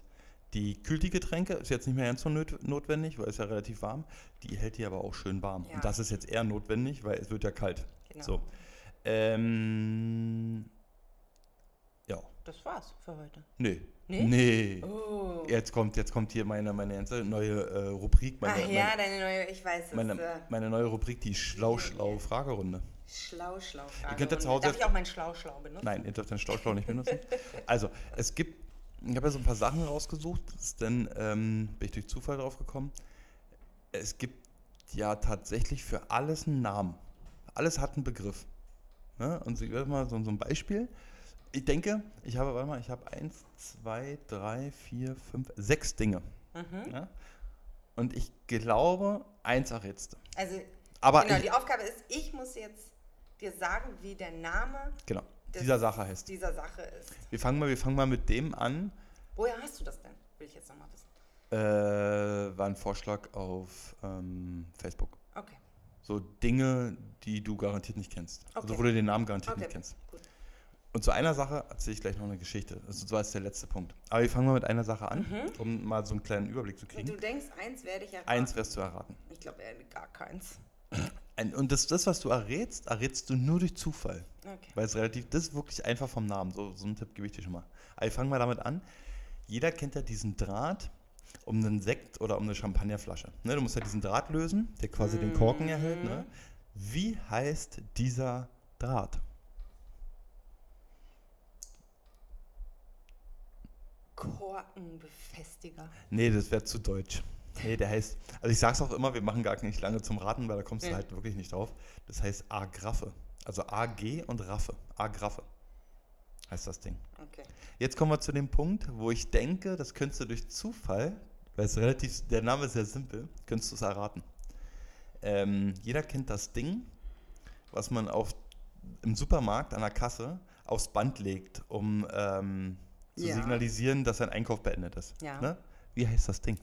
die kühlt die Getränke, ist jetzt nicht mehr ganz so notwendig, weil es ja relativ warm. Die hält die aber auch schön warm. Ja. Und das ist jetzt eher notwendig, weil es wird ja kalt. Genau. So. Ähm, ja, Das war's für heute. nee. Nee? Nee. Oh. Jetzt kommt, jetzt kommt hier meine, meine neue äh, Rubrik, meine, Ach ja, deine neue, ich weiß es. meine, äh, meine, meine neue Rubrik, die Schlau-Schlau-Fragerunde. schlau, schlau. Ihr könnt ja zu Hause Darf jetzt- ich auch mein Schlau, schlau benutzen? Nein, ihr dürft den Stauschlau nicht benutzen. Also, es gibt, ich habe ja so ein paar Sachen rausgesucht, dann ähm, bin ich durch Zufall drauf gekommen. Es gibt ja tatsächlich für alles einen Namen. Alles hat einen Begriff. Ne? Und ich werde mal so, so ein Beispiel. Ich denke, ich habe, warte mal, ich habe eins, zwei, drei, vier, fünf, sechs Dinge. Mhm. Ja? Und ich glaube, eins errätst. Also, Aber genau, ich, die Aufgabe ist, ich muss jetzt dir sagen, wie der Name genau, dieser Sache heißt. dieser Sache ist. Wir fangen mal, wir fangen mal mit dem an, Woher hast du das denn? Will ich jetzt nochmal wissen. Äh, war ein Vorschlag auf ähm, Facebook. Okay. So Dinge, die du garantiert nicht kennst. Also Okay. wo du den Namen garantiert Okay, nicht kennst. gut. Und zu einer Sache erzähle ich gleich noch eine Geschichte. Also so ist der letzte Punkt. Aber wir fangen mal mit einer Sache an, um mal so einen kleinen Überblick zu Und kriegen. du denkst, eins werde ich erraten. Eins wirst du erraten. Ich glaube, er gar keins. <laughs> Ein, und das, das, was du errätst, errätst du nur durch Zufall. Okay. Weil es relativ, das ist wirklich einfach vom Namen. So, so einen Tipp gebe ich dir schon mal. Aber wir fangen mal damit an. Jeder kennt ja diesen Draht um einen Sekt oder um eine Champagnerflasche. Ne, du musst ja diesen Draht lösen, der quasi den Korken erhält. Ne? Wie heißt dieser Draht? Korkenbefestiger. Nee, das wäre zu deutsch. Nee, der heißt, also ich sag's auch immer, wir machen gar nicht lange zum Raten, weil da kommst du Ja. halt wirklich nicht drauf. Das heißt Agraffe. Also AG und Raffe. Agraffe heißt das Ding. Okay. Jetzt kommen wir zu dem Punkt, wo ich denke, das könntest du durch Zufall, weil es relativ, der Name ist sehr simpel, könntest du es erraten. Ähm, jeder kennt das Ding, was man auf, im Supermarkt an der Kasse aufs Band legt, um ähm, zu Ja. signalisieren, dass ein Einkauf beendet ist. Ja. Ne? Wie heißt das Ding?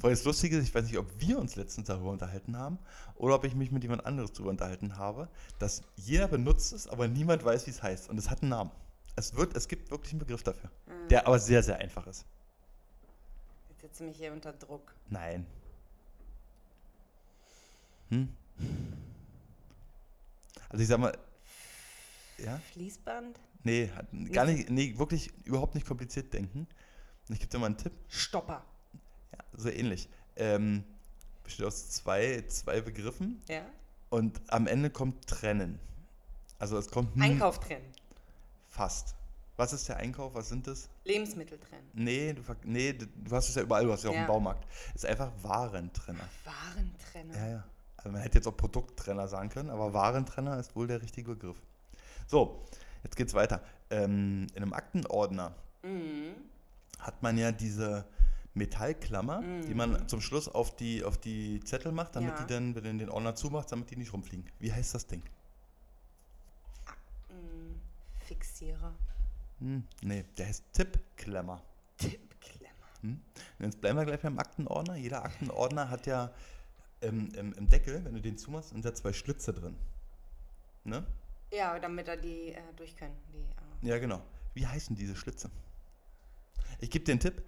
Weil das Lustige ist, ich weiß nicht, ob wir uns letztens darüber unterhalten haben oder ob ich mich mit jemand anderes darüber unterhalten habe, dass jeder benutzt es, aber niemand weiß, wie es heißt. Und es hat einen Namen. Es, wird, es gibt wirklich einen Begriff dafür, Mhm. der aber sehr, sehr einfach ist. Jetzt setze mich hier unter Druck. Nein. Hm? Also ich sag mal, ja? Fließband? Nee, gar nicht, nee, wirklich überhaupt nicht kompliziert denken. Ich gebe dir mal einen Tipp. Stopper. Ja, so ähnlich. Ähm, besteht aus zwei, zwei Begriffen Ja? und am Ende kommt trennen. Also es kommt Einkauf trennen. fast. Was ist der Einkauf? Was sind das? Lebensmittel trennen. Nee, du, nee, du hast es ja überall, du hast es ja auch im Baumarkt. Ist einfach Warentrenner. Warentrenner. Ja, ja. Also man hätte jetzt auch Produkttrenner sagen können, aber Warentrenner ist wohl der richtige Begriff. So, jetzt geht's weiter. Ähm, in einem Aktenordner Mhm. hat man ja diese Metallklammer, die man zum Schluss auf die, auf die Zettel macht, damit Ja. die dann, wenn du den Ordner zumachst, damit die nicht rumfliegen. Wie heißt das Ding? Mhm. Fixierer. Hm, nee, der heißt Tippklemmer. Tippklemmer. Hm? Jetzt bleiben wir gleich beim Aktenordner. Jeder Aktenordner hat ja ähm, im, im Deckel, wenn du den zumachst, sind da zwei Schlitze drin. Ne? Ja, damit da die äh, durch können. Die, äh, Ja, genau. Wie heißen diese Schlitze? Ich gebe dir einen Tipp.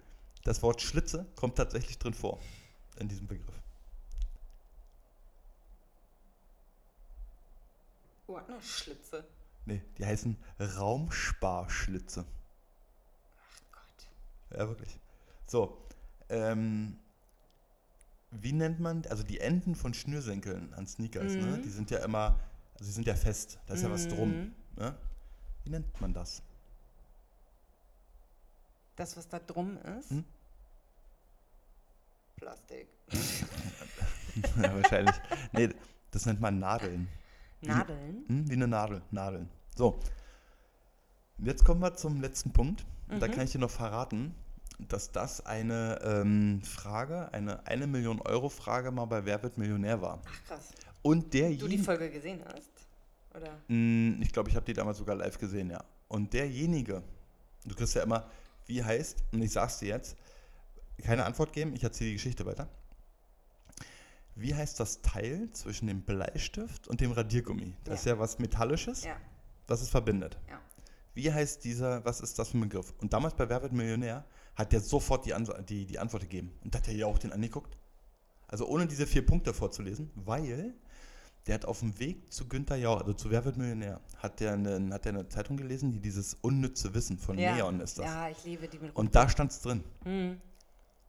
Das Wort Schlitze kommt tatsächlich drin vor in diesem Begriff. Ordnerschlitze. Nee, die heißen Raumsparschlitze. Ach Gott. Ja, wirklich. So, ähm, wie nennt man, also die Enden von Schnürsenkeln an Sneakers, ne? Mhm. Die sind ja immer, also die sind ja fest, da ist ja was drum. Mhm. Ne? Wie nennt man das? Das, was da drum ist? Hm? Plastik. <laughs> ja, wahrscheinlich. Nee, Das nennt man Nadeln. Nadeln? Hm, wie eine Nadel. Nadeln. So. Jetzt kommen wir zum letzten Punkt. Und Da Mhm. kann ich dir noch verraten, dass das eine ähm, Frage, eine 1 Million Euro Frage mal bei Wer wird Millionär war. Ach krass. Und Du die derjenige, Folge gesehen hast? Oder? Hm, ich glaube, ich habe die damals sogar live gesehen, ja. Und derjenige, du kriegst ja immer, wie heißt, und ich sag's dir jetzt, keine Antwort geben, ich erzähle die Geschichte weiter. Wie heißt das Teil zwischen dem Bleistift und dem Radiergummi? Das Ja. ist ja was Metallisches, Ja. was es verbindet. Ja. Wie heißt dieser, was ist das für ein Begriff? Und damals bei Wer wird Millionär hat der sofort die, Ans die, die Antwort gegeben. Und da hat er ja auch den angeguckt. Also ohne diese vier Punkte vorzulesen, weil der hat auf dem Weg zu Günther Jauch, also zu Wer wird Millionär, hat der eine, hat der eine Zeitung gelesen, die dieses unnütze Wissen von ja. Neon ist das. Ja, ich liebe die mit Und da stand es drin. Mhm.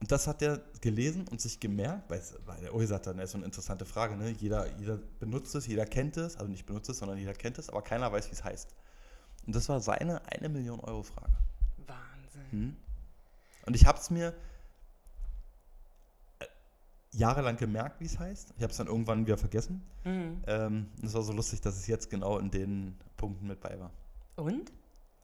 Und das hat er gelesen und sich gemerkt, weil, weil der Uli sagt dann, das ist so eine interessante Frage, ne? jeder, jeder benutzt es, jeder kennt es, also nicht benutzt es, sondern jeder kennt es, aber keiner weiß, wie es heißt. Und das war seine eine Million Euro Frage. Wahnsinn. Hm? Und ich habe es mir äh, jahrelang gemerkt, wie es heißt. Ich habe es dann irgendwann wieder vergessen. Mhm. Ähm, es war so lustig, dass es jetzt genau in den Punkten mit bei war. Und?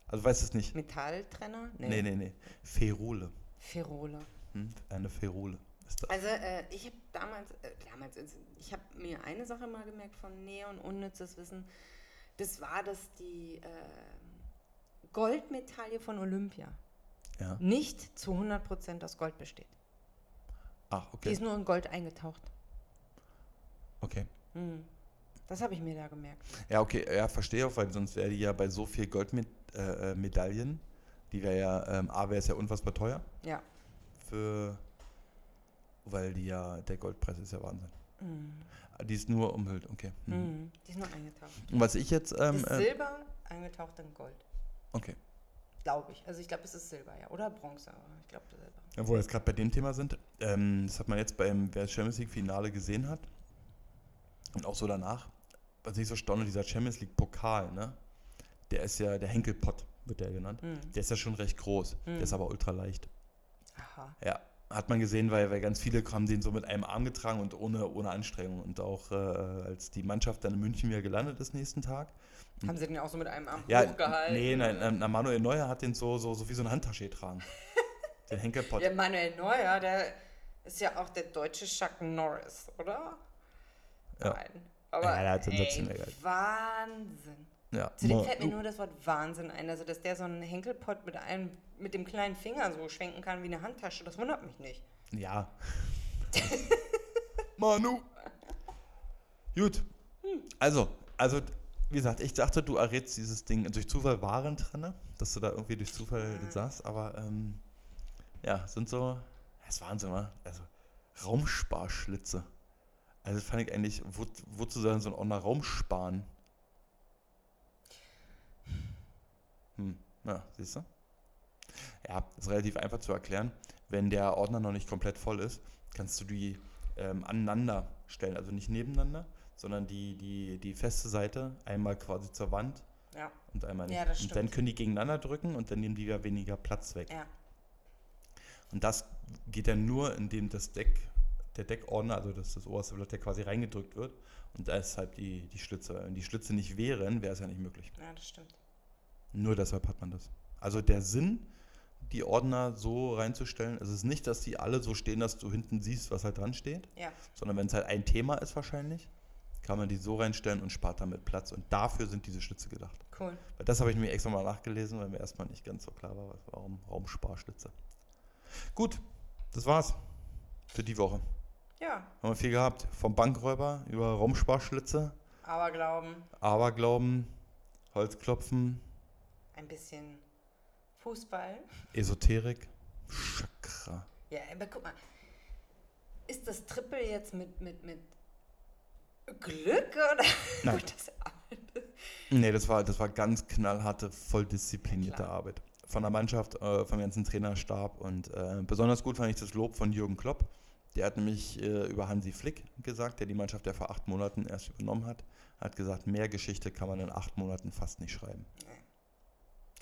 Also weißt du es nicht? Metalltrenner? Nee, nee, nee. Ferule. Ferole. Hm? Eine Ferule ist das. Also äh, ich habe damals, äh, damals, ist- ich habe mir eine Sache mal gemerkt von Neon unnützes Wissen. Das war, dass die äh, Goldmedaille von Olympia Ja. nicht zu 100% aus Gold besteht. Ach, Die okay. ist nur in Gold eingetaucht. Okay. Hm. Das habe ich mir da gemerkt. Ja, okay, ja, verstehe auch, weil sonst wäre die ja bei so viel Goldmedaillen, äh, Medaillen, die wäre ja, ähm, A, wäre es ja unfassbar teuer Ja. Für, weil die ja, der Goldpreis ist ja Wahnsinn. Hm. Die ist nur umhüllt, okay. Mhm. Hm. Die ist nur eingetaucht. Und was ich jetzt, ähm, ist äh, Silber eingetaucht in Gold. okay. Glaube ich. Also ich glaube, es ist Silber, ja. Oder Bronze, aber ich glaube Silber. Ja, wo wir jetzt gerade bei dem Thema sind, ähm, das hat man jetzt beim wer Champions League Finale gesehen hat und auch so danach, was ich so staune, dieser Champions League Pokal, ne? Der ist ja, der Henkelpott wird der genannt. Hm. Der ist ja schon recht groß, der Mhm. ist aber ultra leicht. Aha. Ja, hat man gesehen, weil, weil ganz viele haben den so mit einem Arm getragen und ohne, ohne Anstrengung. Und auch äh, als die Mannschaft dann in München wieder gelandet ist nächsten Tag. Haben sie den auch so mit einem Arm Ja, hochgehalten? nee, nein, na, Manuel Neuer hat den so, so, so wie so eine Handtasche getragen. <laughs> den Henkelpott. Der Manuel Neuer, der ist ja auch der deutsche Chuck Norris, oder? Ja. Nein. Aber Ja, der hat sensationell. Wahnsinn. Ja, Zu dem Mo- fällt mir nur das Wort Wahnsinn ein. Also, dass der so einen Henkelpott mit einem, mit dem kleinen Finger so schwenken kann wie eine Handtasche, das wundert mich nicht. Ja. <laughs> Manu. Gut. Also, also, wie gesagt, ich dachte, du errätst dieses Ding durch Zufall Warentrenner, dass du da irgendwie durch Zufall Mhm. saßt, aber ähm, ja, sind so, das ist Wahnsinn, wa? Also, Raumsparschlitze. Also, das fand ich eigentlich, wo, wozu soll denn so ein Ordner Raum sparen? Hm, ja, siehst du? Ja, ist relativ einfach zu erklären. Wenn der Ordner noch nicht komplett voll ist, kannst du die ähm, aneinander stellen. Also nicht nebeneinander, sondern die, die, die feste Seite einmal quasi zur Wand Ja, und einmal nicht. Ja, das und dann stimmt. können die gegeneinander drücken und dann nehmen die ja weniger Platz weg. ja. Und das geht dann nur, indem das Deck, der Deckordner, also das, das oberste Blatt, der quasi reingedrückt wird. Und deshalb die, die Schlitze. Wenn die Schlitze nicht wären, wäre es ja nicht möglich. Ja, das stimmt. Nur deshalb hat man das. Also der Sinn, die Ordner so reinzustellen, es ist nicht, dass die alle so stehen, dass du hinten siehst, was halt dran steht, Ja. sondern wenn es halt ein Thema ist wahrscheinlich, kann man die so reinstellen und spart damit Platz. Und dafür sind diese Schlitze gedacht. Cool. Weil das habe ich mir extra mal nachgelesen, weil mir erstmal nicht ganz so klar war, warum Raumsparschlitze. Gut, das war's für die Woche. Ja, Haben wir viel gehabt. Vom Bankräuber über Raumsparschlitze, aber glauben, Aberglauben, Holzklopfen, ein bisschen Fußball. Esoterik, Chakra. Ja, aber guck mal. Ist das Triple jetzt mit, mit, mit Glück oder? <laughs> Nein. Das Nee, das war, das war ganz knallharte, voll disziplinierte Klar. Arbeit. Von der Mannschaft, äh, vom ganzen Trainerstab und äh, besonders gut fand ich das Lob von Jürgen Klopp. Der hat nämlich äh, über Hansi Flick gesagt, der die Mannschaft ja vor acht Monaten erst übernommen hat. Hat gesagt, mehr Geschichte kann man in acht Monaten fast nicht schreiben.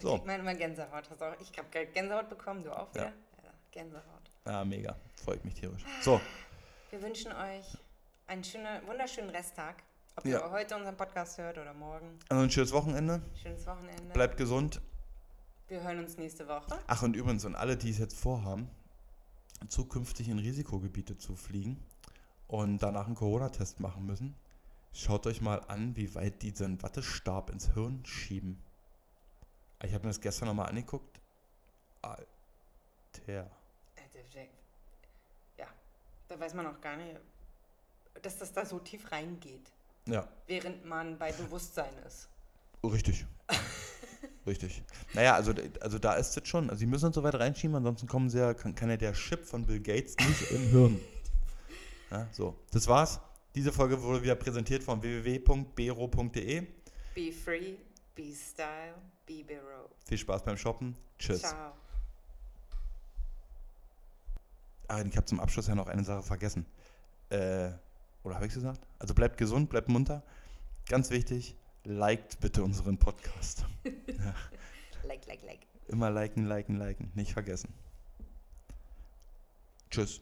So, Ich meine immer Gänsehaut. Hast auch, ich habe Gänsehaut bekommen, du auch? Ja. Ja, Gänsehaut. ah, mega, freut mich tierisch. So, Wir wünschen euch einen schönen, wunderschönen Resttag. Ob Ja. ihr heute unseren Podcast hört oder morgen. Also ein schönes Wochenende. Schönes Wochenende. Bleibt gesund. Wir hören uns nächste Woche. Ach, und übrigens, und alle, die es jetzt vorhaben, zukünftig in Risikogebiete zu fliegen und danach einen Corona-Test machen müssen, schaut euch mal an, wie weit die so einen Wattestab ins Hirn schieben. Ich habe mir das gestern nochmal angeguckt. Alter. Ja, da weiß man auch gar nicht, dass das da so tief reingeht, Ja, während man bei Bewusstsein ist. richtig. richtig. Naja, also, also da ist es schon. Also sie müssen uns so weit reinschieben, ansonsten kommen sie ja, kann, kann ja der Chip von Bill Gates nicht im Hirn. <laughs> Ja, so, das war's. Diese Folge wurde wieder präsentiert von www.bero.de. Be free, be style, be Biro. Viel Spaß beim Shoppen. Tschüss. Ciao. Ah, ich habe zum Abschluss ja noch eine Sache vergessen. Äh, oder habe ich gesagt? Also bleibt gesund, bleibt munter. Ganz wichtig, liked bitte unseren Podcast. <laughs> Like, like, like. Immer liken, liken, liken. Nicht vergessen. Tschüss.